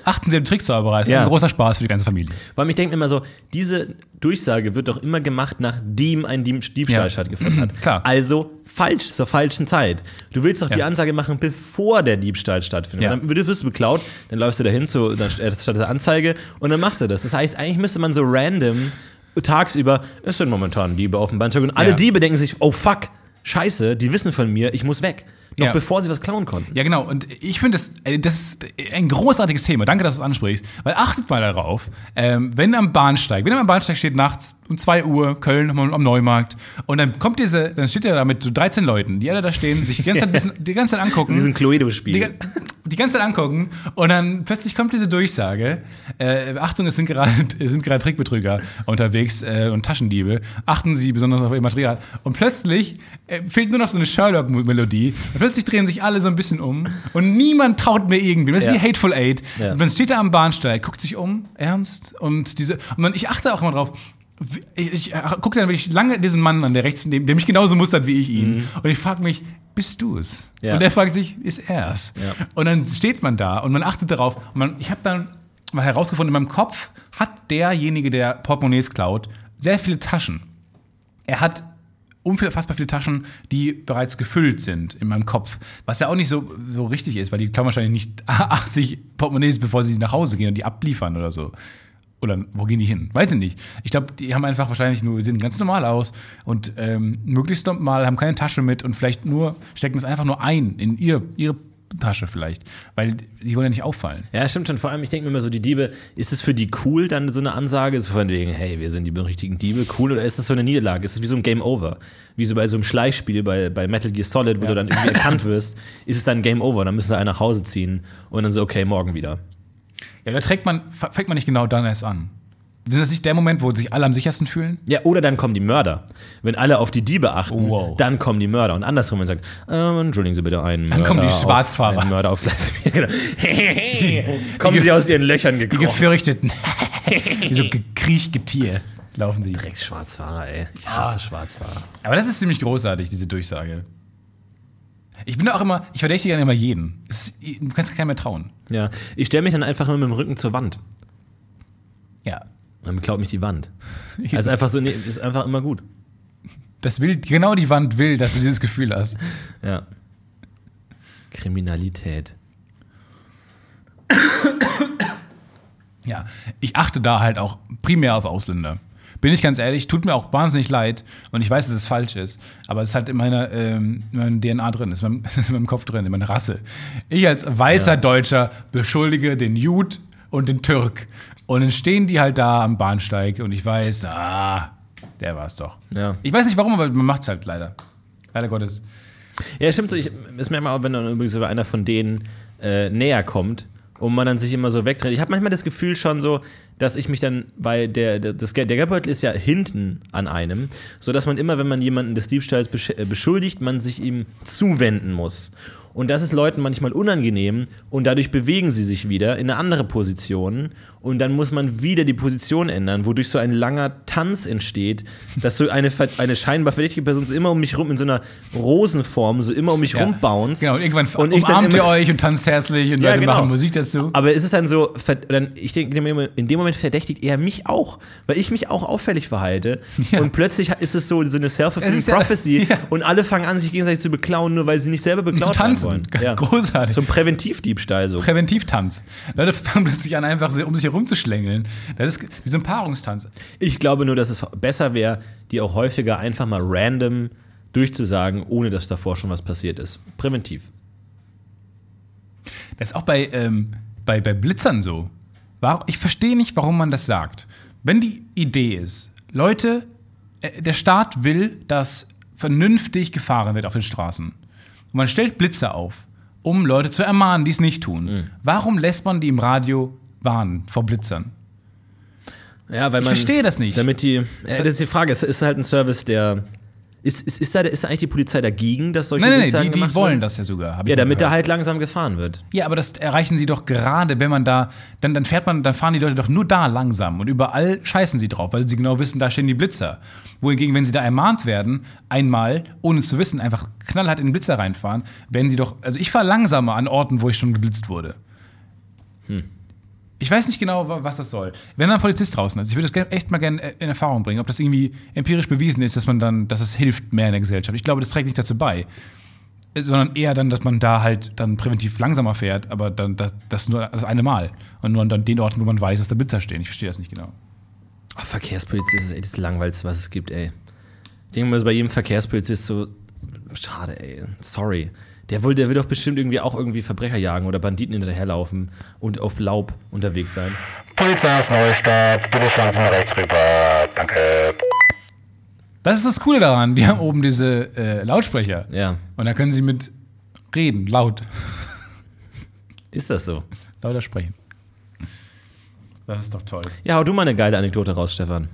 achten Sie den Trickzauberer, ist Ja. ein großer Spaß für die ganze Familie. weil ich denke immer so, diese Durchsage wird doch immer gemacht, nachdem ein Dieb Diebstahl Ja. stattgefunden hat. Klar. Also falsch, zur falschen Zeit. Du willst doch die Ja. Ansage machen, bevor der Diebstahl stattfindet. Dann wirst du beklaut, dann läufst du dahin zu dann äh, statt der Anzeige und dann machst du das. Das heißt, eigentlich müsste man so random tagsüber, es sind momentan Diebe auf dem Bahnsteig und alle. Diebe denken sich, oh fuck, scheiße, die wissen von mir, ich muss weg. Noch Ja. bevor sie was klauen konnten. Ja, genau. Und ich finde, das, äh, das ist ein großartiges Thema. Danke, dass du es ansprichst. Weil achtet mal darauf, ähm, wenn am Bahnsteig, wenn am Bahnsteig steht nachts um 2 Uhr, Köln am am Neumarkt, und dann kommt diese, dann steht er da mit so 13 Leuten, die alle da stehen, sich die ganze Zeit, bisschen, die ganze Zeit angucken. In diesem die, Cluedo-Spiel. ga- die ganze Zeit angucken und dann plötzlich kommt diese Durchsage. Äh, Achtung, es sind gerade es sind gerade Trickbetrüger unterwegs äh, und Taschendiebe. Achten Sie besonders auf Ihr Material. Und plötzlich äh, fehlt nur noch so eine Sherlock-Melodie. Und plötzlich drehen sich alle so ein bisschen um und niemand traut mir irgendwie. Das ist Ja. wie Hateful Eight. Ja. Und dann steht er am Bahnsteig, guckt sich um, ernst. Und diese und man, ich achte auch immer drauf. Ich, ich gucke dann wirklich lange diesen Mann an, der rechts neben, der mich genauso mustert wie ich ihn. Und ich frage mich, bist du es? Mhm. Ja. Und er fragt sich, ist er es? Ja. Und dann steht man da und man achtet darauf. Und man, ich habe dann mal herausgefunden, in meinem Kopf hat derjenige, der Portemonnaies klaut, sehr viele Taschen. Er hat unfassbar viele Taschen, die bereits gefüllt sind in meinem Kopf. Was ja auch nicht so, so richtig ist, weil die klauen wahrscheinlich nicht 80 Portemonnaies, bevor sie nach Hause gehen und die abliefern oder so. Oder wo gehen die hin? Weiß ich nicht. Ich glaube, die haben einfach wahrscheinlich nur, sehen ganz normal aus und ähm, möglichst normal, haben keine Tasche mit und vielleicht nur, stecken es einfach nur ein in ihr, ihre Tasche vielleicht. Weil die wollen ja nicht auffallen. Ja, stimmt schon. Vor allem, ich denke mir immer so, die Diebe, ist es für die cool, dann so eine Ansage? Ist es von wegen, hey, wir sind die richtigen Diebe, cool? Oder ist es so eine Niederlage? Ist es wie so ein Game Over? Wie so bei so einem Schleichspiel bei, bei Metal Gear Solid, wo du dann irgendwie erkannt wirst, ist es dann Game Over? Dann müssen sie einen nach Hause ziehen und dann so, okay, morgen wieder. Ja, da trägt man, fängt man nicht genau dann erst an. Ist das nicht der Moment, wo sich alle am sichersten fühlen? Ja, oder dann kommen die Mörder. Wenn alle auf die Diebe achten, Wow. dann kommen die Mörder. Und andersrum, wenn man sagt, ähm, entschuldigen Sie bitte einen Mörder. Dann kommen die auf- Schwarzfahrer. Einen Mörder auf Gleis 4. Genau. kommen sie aus ihren Löchern Die gekrochen. gefürchteten, wie so Kriechgetier laufen sie. Direkt Schwarzfahrer, ey. Ich hasse Schwarzfahrer. Aber das ist ziemlich großartig, diese Durchsage. Ich bin da auch immer, ich verdächtige dann immer jeden. Ist, du kannst keinem mehr trauen. Ja, ich stelle mich dann einfach immer mit dem Rücken zur Wand. Ja. Dann klaut mich die Wand. Also einfach so, nee, ist einfach immer gut. Das will, genau die Wand will, dass du dieses Gefühl hast. Ja. Kriminalität. Ja, ich achte da halt auch primär auf Ausländer. Bin ich ganz ehrlich, tut mir auch wahnsinnig leid und ich weiß, dass es falsch ist, aber es ist halt in meiner, ähm, in meiner DNA drin, ist in meinem, in meinem Kopf drin, in meiner Rasse. Ich als weißer Deutscher beschuldige den Jud und den Türk und dann stehen die halt da am Bahnsteig und ich weiß, ah, der war's doch. Ja. Ich weiß nicht warum, aber man macht's halt leider. Leider Gottes. Ja, stimmt so. Ich, ist mir immer auch, wenn dann übrigens einer von denen äh, näher kommt und man dann sich immer so wegdreht. Ich habe manchmal das Gefühl schon so, dass ich mich dann, weil der, der, das, der Geldbeutel ist ja hinten an einem, sodass man immer, wenn man jemanden des Diebstahls äh, beschuldigt, man sich ihm zuwenden muss. Und das ist Leuten manchmal unangenehm und dadurch bewegen sie sich wieder in eine andere Position und dann muss man wieder die Position ändern, wodurch so ein langer Tanz entsteht, dass so eine, eine scheinbar verdächtige Person so immer um mich rum in so einer Rosenform, so immer um mich Ja. rumbounce. Genau, und irgendwann Und ich dann umarmt ihr euch und tanzt herzlich und Ja, Leute genau. machen Musik dazu. Aber es ist dann so, dann, ich denke, in dem Moment- in dem Moment verdächtigt er mich auch, weil ich mich auch auffällig verhalte. Und plötzlich ist es so, so eine Es self-fulfilling ja- Prophecy ja. und alle fangen an, sich gegenseitig zu beklauen, nur weil sie nicht selber beklaut werden tanzen. wollen. Ja. Großartig. Zum Präventivdiebstahl so. Präventivtanz. Leute fangen plötzlich an, einfach um sich herumzuschlängeln. Das ist wie so ein Paarungstanz. Ich glaube nur, dass es besser wäre, die auch häufiger einfach mal random durchzusagen, ohne dass davor schon was passiert ist. Präventiv. Das ist auch bei, ähm, bei, bei Blitzern so. Ich verstehe nicht, warum man das sagt. Wenn die Idee ist, Leute, äh, der Staat will, dass vernünftig gefahren wird auf den Straßen. Und man stellt Blitzer auf, um Leute zu ermahnen, die es nicht tun. Mhm. Warum lässt man die im Radio warnen vor Blitzern? Ja, weil Ich man. verstehe das nicht. Damit die. Äh, das ist die Frage. Es ist halt ein Service, der. Ist, ist, ist, da, ist da eigentlich die Polizei dagegen, dass solche Nein, nein, Durchsagen nein, die, die wollen das ja sogar. Ja, damit da halt langsam gefahren wird. Ja, aber das erreichen sie doch gerade, wenn man da, dann, dann fährt man, dann fahren die Leute doch nur da langsam und überall scheißen sie drauf, weil sie genau wissen, da stehen die Blitzer. Wohingegen, wenn sie da ermahnt werden, einmal, ohne zu wissen, einfach knallhart in den Blitzer reinfahren, werden sie doch, also ich fahre langsamer an Orten, wo ich schon geblitzt wurde. Ich weiß nicht genau, wa- was das soll. Wenn da ein Polizist draußen ist, ich würde das echt mal gerne äh, in Erfahrung bringen, ob das irgendwie empirisch bewiesen ist, dass man dann, dass es hilft mehr in der Gesellschaft. Ich glaube, das trägt nicht dazu bei sondern eher dann, dass man da halt dann präventiv langsamer fährt, aber dann das, das nur das eine Mal und nur an den Orten, wo man weiß, dass da Blitzer stehen. Ich verstehe das nicht genau. Oh, Verkehrspolizist ist echt das Langweiligste, was es gibt, ey. Ich denke mal, so bei jedem Verkehrspolizist so. Schade, ey. Sorry. Der will, der will doch bestimmt irgendwie auch irgendwie Verbrecher jagen oder Banditen hinterherlaufen und auf Laub unterwegs sein. Polizei aus Neustadt, bitte fahren Sie mal rechts rüber. Danke. Das ist das Coole daran. Die haben oben diese äh, Lautsprecher Ja. und da können sie mit reden, laut, Ist das so? lauter sprechen. Das ist doch toll. Ja, hau du mal eine geile Anekdote raus, Stefan.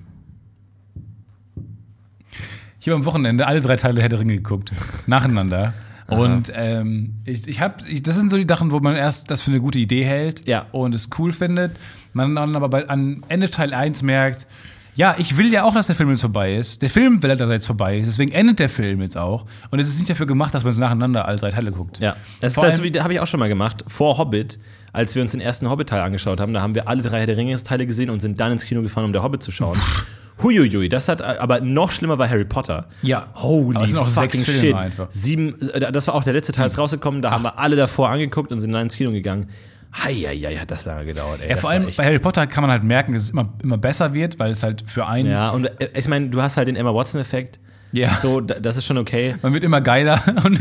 Ich habe am Wochenende alle drei Teile Herr der Ringe geguckt, nacheinander. Und ähm, ich, ich habe, ich, das sind so die Sachen, wo man erst das für eine gute Idee hält Ja. und es cool findet. Man dann aber bei, an Ende Teil 1 merkt, ja, ich will ja auch, dass der Film jetzt vorbei ist. Der Film will, dass er jetzt vorbei ist. Deswegen endet der Film jetzt auch. Und es ist nicht dafür gemacht, dass man es nacheinander alle drei Teile guckt. Ja. Das, das habe ich auch schon mal gemacht. Vor Hobbit, als wir uns den ersten Hobbit-Teil angeschaut haben, da haben wir alle drei Herr der Ringe-Teile gesehen und sind dann ins Kino gefahren, um der Hobbit zu schauen. Huiuiui, das hat aber noch schlimmer bei Harry Potter. Ja. Holy Aber es sind auch fucking sechs shit. einfach. Sieben, äh, das war auch der letzte Teil, ist rausgekommen, da haben wir alle davor angeguckt und sind dann ins Kino gegangen. Heieiei, hat das lange gedauert, ey. Ja, vor allem bei Harry Potter kann man halt merken, dass es immer, immer besser wird, weil es halt für einen. Ja, und äh, ich meine, du hast halt den Emma Watson-Effekt. Ja. So, da- das ist schon okay. Man wird immer geiler. Und,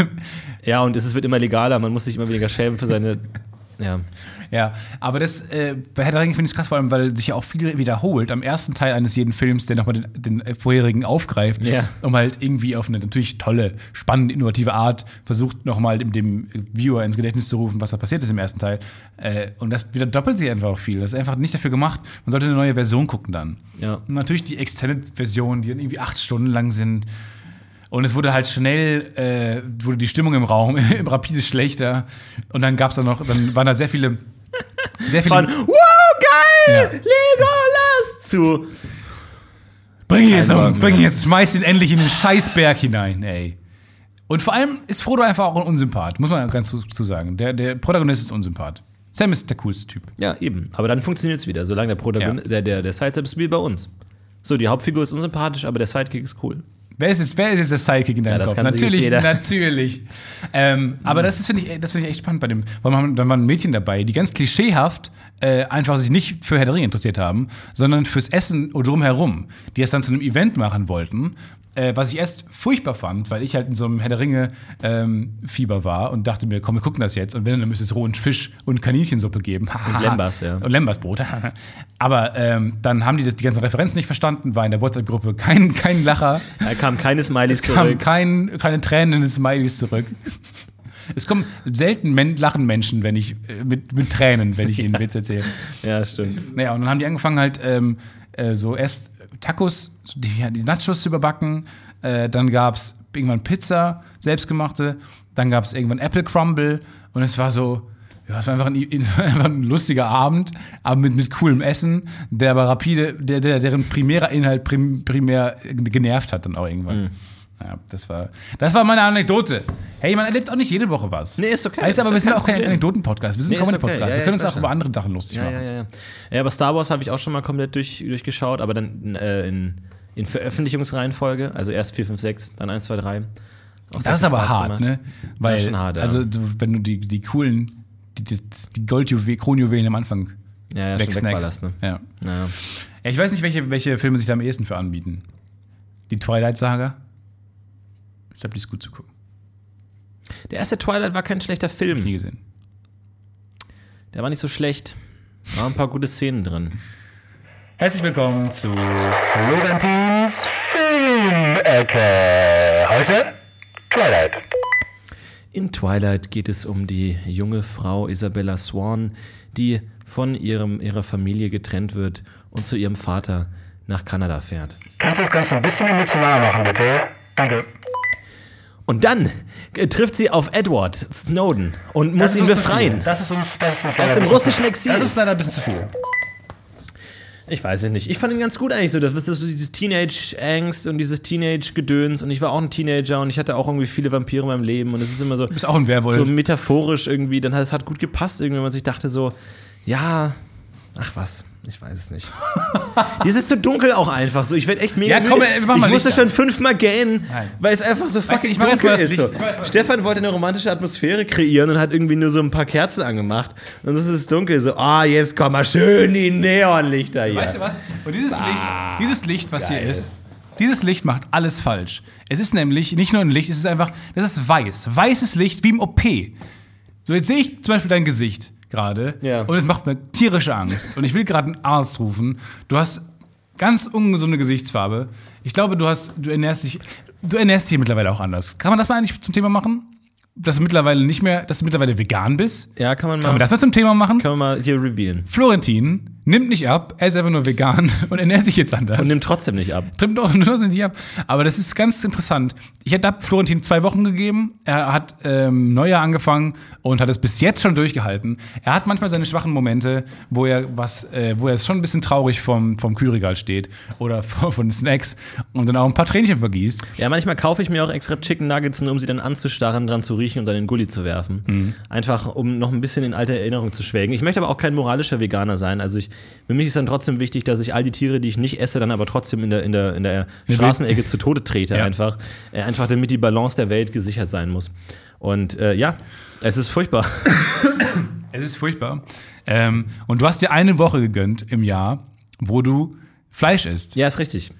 Ja, und es wird immer legaler, man muss sich immer weniger schämen für seine. Ja. ja, aber das äh, bei Herr der Ringe finde ich es krass, vor allem, weil sich ja auch viel wiederholt am ersten Teil eines jeden Films, der nochmal den, den vorherigen aufgreift, Ja. um halt irgendwie auf eine natürlich tolle, spannende, innovative Art versucht, nochmal dem, dem Viewer ins Gedächtnis zu rufen, was da passiert ist im ersten Teil. Äh, und das wieder doppelt sich einfach auch viel. Das ist einfach nicht dafür gemacht. Man sollte eine neue Version gucken dann. Ja. Und natürlich die Extended-Versionen, die dann irgendwie acht Stunden lang sind. Und es wurde halt schnell, äh, wurde die Stimmung im Raum im rapide schlechter. Und dann gab es da noch, dann waren da sehr viele, sehr viele. Von, wow, geil! Ja. Legolas! Zu, bring ihn jetzt, um, Bock bring ihn jetzt, schmeiß ihn endlich in den Scheißberg hinein, ey. Und vor allem ist Frodo einfach auch ein Unsympath, muss man ganz zu, zu sagen. Der, der Protagonist ist Unsympath. Sam ist der coolste Typ. ja, eben. Aber dann funktioniert es wieder, solange der Protagonist, Ja. der, der, der Sidekick ist wie bei uns. So, die Hauptfigur ist unsympathisch, aber der Sidekick ist cool. Wer ist, jetzt, wer ist jetzt der Sidekick in deinem Ja, das Kopf? natürlich, natürlich. ähm, aber das ist, finde ich, das finde ich echt spannend bei dem. Weil man, da waren Mädchen dabei, die ganz klischeehaft äh, einfach sich nicht für Herr der Ringe interessiert haben, sondern fürs Essen drumherum, die es dann zu einem Event machen wollten. Äh, was ich erst furchtbar fand, weil ich halt in so einem Herr der Ringe ähm, Fieber war und dachte mir, komm, wir gucken das jetzt. Und wenn, dann müsste es rohen Fisch und Kaninchensuppe geben. Und Lembas, ja. Und Lembersbrot. Aber ähm, dann haben die das, die ganzen Referenzen nicht verstanden, war in der WhatsApp-Gruppe kein, kein Lacher. Da kam keine Smileys Es kam zurück. kein, keine Tränen des Smileys zurück. Es kommen selten Men lachen Menschen, wenn ich äh, mit, mit Tränen, wenn ich ihnen einen Witz erzähle. Ja, stimmt. Naja, und dann haben die angefangen halt ähm, äh, so erst Tacos, die, die Nachos zu überbacken. Äh, dann gab es irgendwann Pizza, selbstgemachte. Dann gab es irgendwann Apple Crumble. Und es war so, ja, es war einfach ein, einfach ein lustiger Abend, aber mit, mit coolem Essen, der aber rapide, der, der, deren primärer Inhalt prim, primär genervt hat dann auch irgendwann. Ja, das war, das war meine Anekdote. Hey, man erlebt auch nicht jede Woche was. Nee, ist okay. Heißt aber, Ist wir sind auch kein. Anekdoten-Podcast. Wir sind Nee, ein ist Comedy-Podcast. okay. Ja, wir ja, können uns auch über andere Sachen lustig Ja, machen. ja, ja, ja. Ja, aber Star Wars habe ich auch schon mal komplett durch, durchgeschaut, aber dann äh, in, in Veröffentlichungsreihenfolge. Also erst 4, 5, 6, dann 1, 2, 3. Auch Das ist aber hart, gemacht. ne? Weil, schon hart, ja. also wenn du die, die coolen, die, die, die Goldjuwelen, Kronjuwelen am Anfang Ja, ja, schon wegsnackst. ne? Ja. Naja. ja. Ich weiß nicht, welche, welche Filme sich da am ehesten für anbieten. Die Twilight-Saga? Ich glaube, die ist gut zu gucken. Der erste Twilight war kein schlechter Nie Film. gesehen. Der war nicht so schlecht. Waren ein paar gute Szenen drin. Herzlich willkommen zu Florentins Filmecke. Heute Twilight. In Twilight geht es um die junge Frau Isabella Swan, die von ihrem, ihrer Familie getrennt wird und zu ihrem Vater nach Kanada fährt. Kannst du das Ganze ein bisschen emotional machen, bitte? Danke. Und dann äh, trifft sie auf Edward Snowden und muss ihn befreien. Das ist uns, das ist Aus dem russischen Exil. Das ist leider ein bisschen zu viel. Ich weiß es nicht. Ich fand ihn ganz gut eigentlich so. Das ist so dieses Teenage-Angst und dieses Teenage-Gedöns. Und ich war auch ein Teenager und ich hatte auch irgendwie viele Vampire in meinem Leben. Und es ist immer so, Du bist auch ein Werwolf. so metaphorisch irgendwie. Dann hat es hat gut gepasst irgendwie, wenn man sich dachte so, ja, ach was, ich weiß es nicht. Dies ist so dunkel auch einfach so. Ich werde echt mega Ja, komm, müde. ey, mach mal Ich musste an. schon fünfmal gähnen, Nein. weil es einfach so fucking ich mach jetzt dunkel mal das ist. Licht. So. Ich mach jetzt mal- Stefan wollte eine romantische Atmosphäre kreieren und hat irgendwie nur so ein paar Kerzen angemacht. Und es ist dunkel. So, ah, jetzt komm mal schön die Neonlichter hier. Weißt du was? Und dieses Licht, dieses Licht, was hier Geil. ist, dieses Licht macht alles falsch. Es ist nämlich nicht nur ein Licht, es ist einfach, das ist weiß. Weißes Licht wie im OP. So, jetzt sehe ich zum Beispiel dein Gesicht gerade Ja. und es macht mir tierische Angst. Und ich will gerade einen Arzt rufen. Du hast ganz ungesunde Gesichtsfarbe. Ich glaube, du hast, du ernährst dich, du ernährst dich hier mittlerweile auch anders. Kann man das mal eigentlich zum Thema machen? Dass du mittlerweile nicht mehr, dass du mittlerweile vegan bist? Ja, kann man mal, Kann man das mal zum Thema machen? kann man mal hier revealen. Florentin nimmt nicht ab, er ist einfach nur vegan und ernährt sich jetzt anders. Und nimmt trotzdem nicht ab. Trimmt auch nur nicht ab. Aber das ist ganz interessant. Ich hätte Florentin zwei Wochen gegeben. Er hat ähm, Neujahr angefangen und hat es bis jetzt schon durchgehalten. Er hat manchmal seine schwachen Momente, wo er was, äh, wo er schon ein bisschen traurig vom, vom Kühlregal steht oder von, von Snacks und dann auch ein paar Tränchen vergießt. Ja, manchmal kaufe ich mir auch extra Chicken Nuggets, nur um sie dann anzustarren, dran zu riechen und dann in den Gully zu werfen. Mhm. Einfach, um noch ein bisschen in alte Erinnerung zu schwelgen. Ich möchte aber auch kein moralischer Veganer sein. Also ich, für mich ist dann trotzdem wichtig, dass ich all die Tiere, die ich nicht esse, dann aber trotzdem in der, in der, in der Straßenecke zu Tode trete. Ja. Einfach. Äh, einfach damit die Balance der Welt gesichert sein muss. Und äh, ja, es ist furchtbar. Es ist furchtbar. Ähm, und du hast dir eine Woche gegönnt im Jahr, wo du Fleisch isst. ja, ist richtig.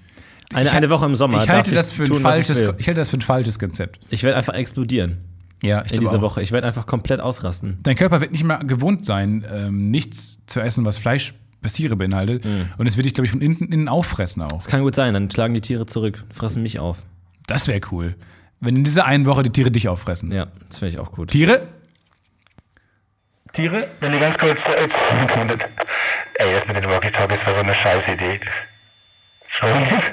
Eine, eine Woche im Sommer. Ich halte, das für ein tun, was falsches, Ich, ich halte das für ein falsches Konzept. ich werde einfach explodieren Ja, ich in dieser auch. Woche. Ich werde einfach komplett ausrasten. Dein Körper wird nicht mehr gewohnt sein, ähm, nichts zu essen, was Fleisch, was Tiere beinhaltet. Und es wird dich, glaube ich, von innen, innen auffressen auch. Das kann gut sein. Dann schlagen die Tiere zurück, fressen mich auf. Das wäre cool. Wenn in dieser einen Woche die Tiere dich auffressen. Ja, das wäre ich auch gut. Tiere? Tiere, wenn ihr ganz kurz als Ey, das mit den Walkie-Talkies war so eine Scheißidee. Florian?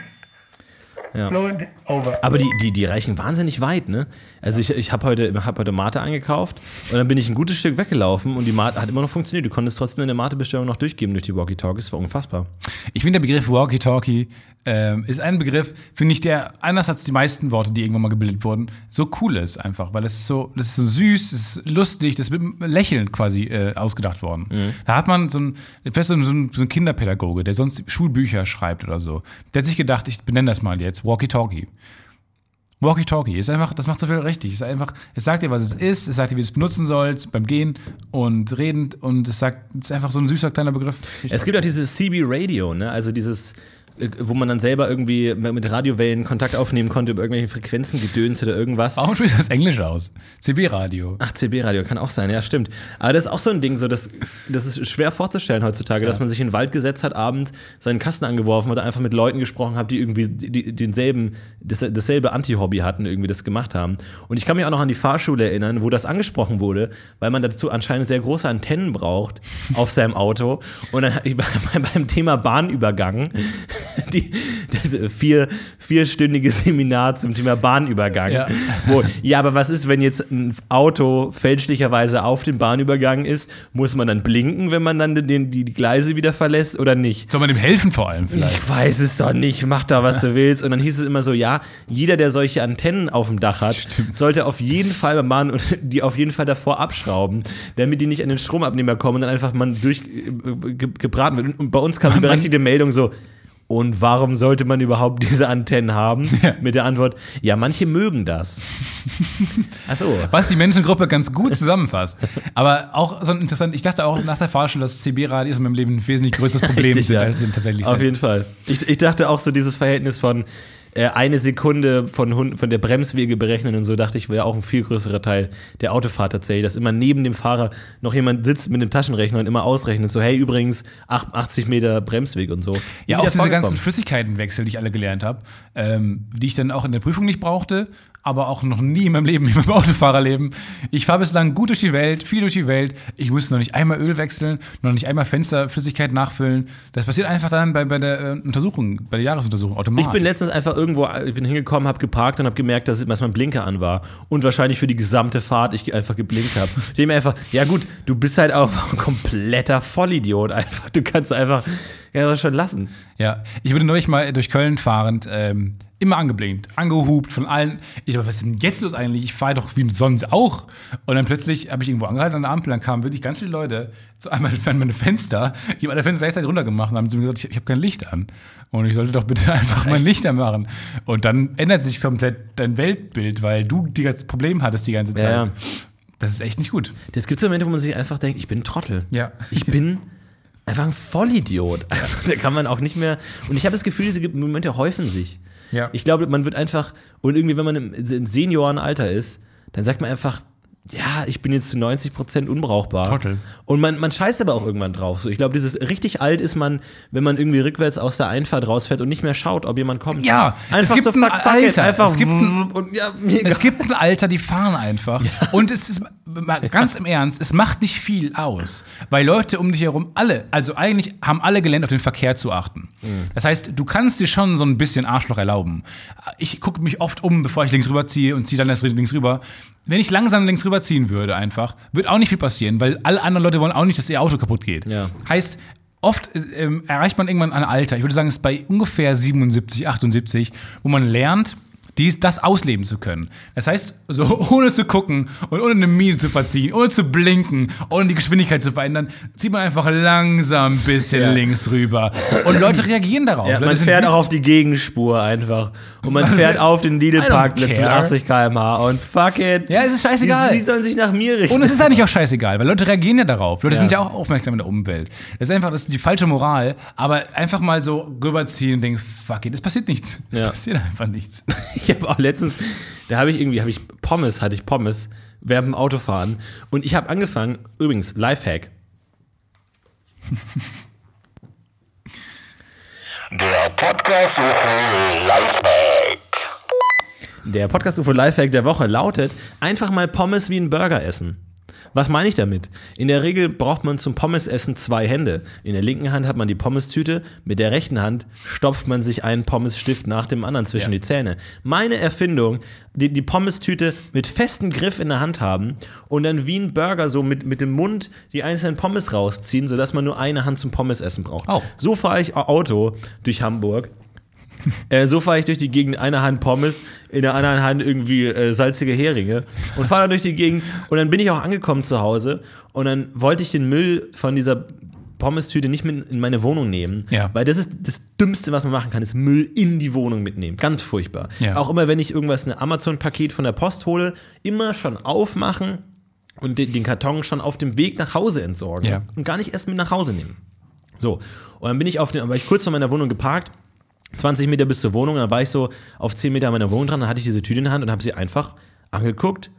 Ja. Florian, over. Aber die, die, die reichen wahnsinnig weit, ne? Also ich, ich habe heute, hab heute Mate eingekauft und dann bin ich ein gutes Stück weggelaufen und die Mate hat immer noch funktioniert. Du konntest trotzdem eine Mate-Bestellung noch durchgeben durch die Walkie-Talkies. Das war unfassbar. Ich finde, der Begriff Walkie-Talkie ähm, ist ein Begriff, finde ich, der anders als die meisten Worte, die irgendwann mal gebildet wurden, so cool ist einfach, weil es ist so, das ist so süß, es ist lustig, das ist mit einem Lächeln quasi äh, ausgedacht worden. Da hat man so ein, fest so ein, so ein so ein Kinderpädagoge, der sonst Schulbücher schreibt oder so, der hat sich gedacht, ich benenne das mal jetzt Walkie-Talkie. Walkie-Talkie ist einfach, das macht so viel richtig. Es ist einfach, es sagt dir, was es ist, es sagt dir, wie du es benutzen sollst beim Gehen und Reden und es sagt, es ist einfach so ein süßer kleiner Begriff. Es gibt auch dieses CB Radio, ne? Also dieses, wo man dann selber irgendwie mit Radiowellen Kontakt aufnehmen konnte über irgendwelche Frequenzen, Gedöns oder irgendwas. Warum spricht das Englisch aus? CB-Radio. Ach, CB-Radio kann auch sein, ja, stimmt. Aber das ist auch so ein Ding, so das, das ist schwer vorzustellen heutzutage, dass man sich in den Wald gesetzt hat, abends seinen Kasten angeworfen hat, einfach mit Leuten gesprochen hat, die irgendwie die, denselben, das, dasselbe Anti-Hobby hatten, irgendwie das gemacht haben. Und ich kann mich auch noch an die Fahrschule erinnern, wo das angesprochen wurde, weil man dazu anscheinend sehr große Antennen braucht auf seinem Auto. Und dann ich beim Thema Bahnübergang, die, das vier, vierstündige Seminar zum Thema Bahnübergang. Ja. Wo, ja, aber was ist, wenn jetzt ein Auto fälschlicherweise auf dem Bahnübergang ist? Muss man dann blinken, wenn man dann den, die, die Gleise wieder verlässt oder nicht? Soll man dem helfen vor allem vielleicht? Ich weiß es doch nicht, mach da, was du willst. Und dann hieß es immer so, ja, jeder, der solche Antennen auf dem Dach hat, sollte auf jeden Fall beim Bahn und die auf jeden Fall davor abschrauben, damit die nicht an den Stromabnehmer kommen und dann einfach man durchgebraten wird. Und bei uns kam die berechtigte Meldung so, und warum sollte man überhaupt diese Antennen haben? Mit der Antwort, ja, manche mögen das. Achso. Was die Menschengruppe ganz gut zusammenfasst. Aber auch so interessant, ich dachte auch nach der Fahrschule, dass CB-Radios in meinem Leben ein wesentlich größeres Problem Richtig, sind, ja. als sie tatsächlich Auf sind. jeden Fall. Ich, ich dachte auch so dieses Verhältnis von äh, eine Sekunde von, von der Bremswege berechnen und so, dachte ich, wäre auch ein viel größerer Teil der Autofahrt tatsächlich, dass immer neben dem Fahrer noch jemand sitzt mit dem Taschenrechner und immer ausrechnet, so, hey, übrigens, ach- 80 Meter Bremsweg und so. Ja, Wie auch diese ganzen Flüssigkeitenwechsel, die ich alle gelernt habe, ähm, die ich dann auch in der Prüfung nicht brauchte, aber auch noch nie in meinem Leben, in meinem Autofahrerleben. Ich fahre bislang gut durch die Welt, viel durch die Welt. Ich musste noch nicht einmal Öl wechseln, noch nicht einmal Fensterflüssigkeit nachfüllen. Das passiert einfach dann bei, bei der äh, Untersuchung, bei der Jahresuntersuchung automatisch. Ich bin letztens einfach irgendwo, ich bin hingekommen, habe geparkt und habe gemerkt, dass, dass mein Blinker an war. Und wahrscheinlich für die gesamte Fahrt ich einfach geblinkt habe. Ich denke mir einfach, ja gut, du bist halt auch ein kompletter Vollidiot einfach. Du kannst einfach, ja, das schon lassen. Ja, ich wurde neulich mal durch Köln fahrend ähm, immer angeblinkt, angehupt von allen. Ich dachte, was ist denn jetzt los eigentlich? Ich fahre doch wie sonst auch. Und dann plötzlich habe ich irgendwo angehalten an der Ampel, dann kamen wirklich ganz viele Leute zu einmal entfernt meine Fenster, die haben alle Fenster gleichzeitig runtergemacht und haben zu mir gesagt, ich, ich habe kein Licht an. Und ich sollte doch bitte einfach mein Licht anmachen. Und dann ändert sich komplett dein Weltbild, weil du das Problem hattest die ganze Zeit. Ja, ja. Das ist echt nicht gut. Das gibt so Momente, wo man sich einfach denkt, ich bin ein Trottel. Ja. Ich bin einfach ein Vollidiot. Also, da kann man auch nicht mehr. Und ich habe das Gefühl, diese Momente häufen sich. Ja. Ich glaube, man wird einfach, und irgendwie, wenn man im, im Seniorenalter ist, dann sagt man einfach, ja, ich bin jetzt zu 90 Prozent unbrauchbar. Trottel. Und man, man scheißt aber auch irgendwann drauf. So, ich glaube, dieses richtig alt ist man, wenn man irgendwie rückwärts aus der Einfahrt rausfährt und nicht mehr schaut, ob jemand kommt. Ja, einfach es gibt so ein fuck, fuck it, Alter. einfach Es gibt ein- und ja. Es gibt ein Alter, die fahren einfach. Und es ist ganz im Ernst, es macht nicht viel aus. Weil Leute um dich herum alle, also eigentlich haben alle gelernt, auf den Verkehr zu achten. Das heißt, du kannst dir schon so ein bisschen Arschloch erlauben. Ich gucke mich oft um, bevor ich links rüber ziehe und ziehe dann erst links rüber. Wenn ich langsam links rüber ziehen würde, einfach, wird auch nicht viel passieren, weil alle anderen Leute wollen auch nicht, dass ihr Auto kaputt geht. Ja. Heißt, oft äh, ähm, erreicht man irgendwann ein Alter, ich würde sagen, es ist bei ungefähr 77, 78, wo man lernt, dies, das ausleben zu können. Das heißt, so ohne zu gucken und ohne eine Miene zu verziehen, ohne zu blinken, ohne die Geschwindigkeit zu verändern, zieht man einfach langsam ein bisschen Ja. links rüber. Und Leute reagieren darauf. Ja, man fährt auch auf die Gegenspur einfach. Und man fährt auf den Lidl-Parkplatz mit care. 80 km/h und fuck it. Ja, es ist scheißegal. Die, die sollen sich nach mir richten. Und es ist eigentlich auch scheißegal, weil Leute reagieren ja darauf. Leute Ja. sind ja auch aufmerksam in der Umwelt. Das ist einfach, das ist die falsche Moral, aber einfach mal so rüberziehen und denken, fuck it, es passiert nichts. Es passiert einfach nichts. Ich habe auch letztens, da habe ich irgendwie, habe ich Pommes, hatte ich Pommes während dem Autofahren. Und ich habe angefangen, übrigens, Lifehack. Der Podcast UFO Lifehack. Der Podcast UFO Lifehack der Woche lautet, einfach mal Pommes wie ein Burger essen. Was meine ich damit? In der Regel braucht man zum Pommesessen zwei Hände. In der linken Hand hat man die Pommestüte, mit der rechten Hand stopft man sich einen Pommesstift nach dem anderen zwischen die Zähne. Meine Erfindung, die, die Pommestüte mit festem Griff in der Hand haben und dann wie ein Burger so mit, mit dem Mund die einzelnen Pommes rausziehen, sodass man nur eine Hand zum Pommesessen braucht. Oh. So fahre ich Auto durch Hamburg. Äh, so fahre ich durch die Gegend, in einer Hand Pommes, in der anderen Hand irgendwie äh, salzige Heringe und fahre dann durch die Gegend und dann bin ich auch angekommen zu Hause und dann wollte ich den Müll von dieser Pommestüte nicht mit in meine Wohnung nehmen, Ja. weil das ist das Dümmste, was man machen kann, ist Müll in die Wohnung mitnehmen. Ganz furchtbar. Ja. Auch immer, wenn ich irgendwas, ein Amazon-Paket von der Post hole, immer schon aufmachen und den, den Karton schon auf dem Weg nach Hause entsorgen Ja. und gar nicht erst mit nach Hause nehmen. So, und dann bin ich auf den, war ich kurz vor meiner Wohnung geparkt, 20 Meter bis zur Wohnung, dann war ich so auf 10 Meter an meiner Wohnung dran, dann hatte ich diese Tüte in der Hand und habe sie einfach angeguckt,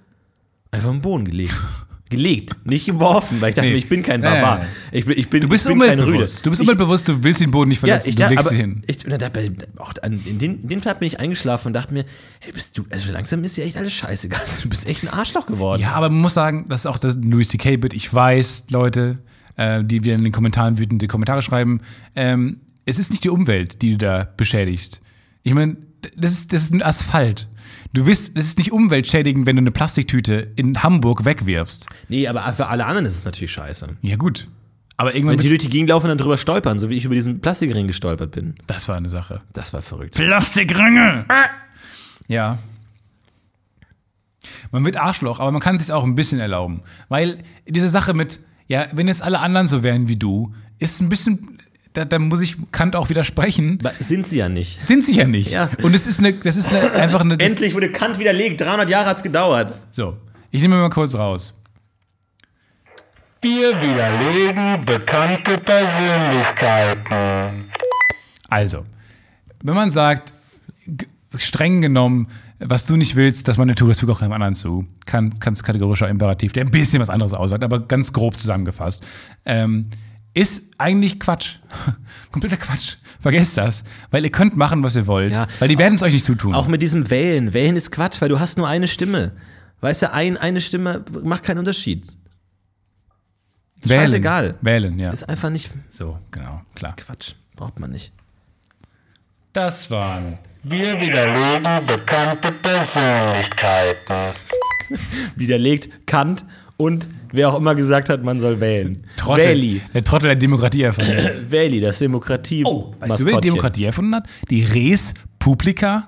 einfach im Boden gelegt. gelegt, nicht geworfen, weil ich dachte Nee. mir, ich bin kein Barbar. nein. Ich bin, ich bin, Du bist ich bin kein Rüde. Du bist umweltbewusst, du willst den Boden nicht ja, verletzen, ich du legst aber sie hin. Ich, und dabei, auch an, in den, in den Tag bin ich eingeschlafen und dachte mir, hey, bist du, also langsam ist ja echt alles scheißegal. Du bist echt ein Arschloch geworden. Ja, aber man muss sagen, das ist auch das Louis C.K.-Bit. Ich weiß, Leute, äh, die wieder in den Kommentaren wütende Kommentare schreiben, ähm, es ist nicht die Umwelt, die du da beschädigst. Ich meine, das ist, das ist ein Asphalt. Du wirst, es ist nicht umweltschädigend, wenn du eine Plastiktüte in Hamburg wegwirfst. Nee, aber für alle anderen ist es natürlich scheiße. Ja, gut. Aber irgendwann Wenn die durch die Gegend laufen und dann drüber stolpern, so wie ich über diesen Plastikring gestolpert bin. Das war eine Sache. Das war verrückt. Plastikringe! Ja. Man wird Arschloch, aber man kann es sich auch ein bisschen erlauben. Weil diese Sache mit, ja, wenn jetzt alle anderen so wären wie du, ist ein bisschen, da, da muss ich Kant auch widersprechen. Aber sind sie ja nicht. Sind sie ja nicht. Ja. Und es ist eine, das ist eine, einfach eine. Endlich wurde Kant widerlegt. 300 Jahre hat's gedauert. so, ich nehme mal kurz raus. Wir widerlegen bekannte Persönlichkeiten. Also, wenn man sagt, streng genommen, was du nicht willst, dass man nicht tut, das fügt auch keinem anderen zu. Kann, ganz kategorischer Imperativ, der ein bisschen was anderes aussagt, aber ganz grob zusammengefasst. Ähm, ist eigentlich Quatsch. Kompletter Quatsch. Vergesst das. Weil ihr könnt machen, was ihr wollt. Ja. Weil die werden es euch nicht zutun. Auch mit diesem Wählen. Wählen ist Quatsch, weil du hast nur eine Stimme. Weißt du, ein, eine Stimme macht keinen Unterschied. Wählen. scheißegal. Wählen, ja. Ist einfach nicht So, genau, klar. Quatsch. Braucht man nicht. Das waren. Wir widerlegen bekannte Persönlichkeiten. Widerlegt Kant und wer auch immer gesagt hat, man soll wählen. Trottel. Wähli. Der Trottel der Demokratie erfunden. Wähli, das Demokratie. Oh, weißt du, wer die Demokratie erfunden hat? Die Res Publica?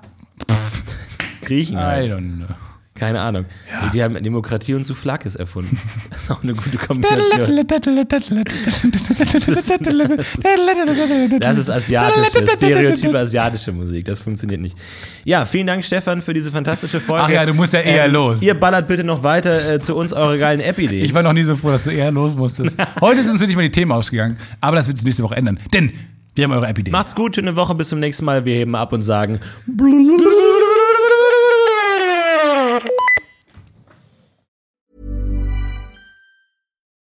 Griechen. I don't know. Keine Ahnung. Die haben Demokratie und Souflakis erfunden. Das ist auch eine gute Kombination. Das ist asiatische, stereotype asiatische Musik. Das funktioniert nicht. Ja, vielen Dank, Stefan, für diese fantastische Folge. Ach ja, du musst ja eher los. Ihr ballert bitte noch weiter äh, zu uns eure geilen App-Ideen. Ich war noch nie so froh, dass du eher los musstest. Heute sind uns wirklich mal die Themen ausgegangen, aber das wird sich nächste Woche ändern. Denn wir haben eure App-Idee. Macht's gut, schöne Woche, bis zum nächsten Mal. Wir heben ab und sagen.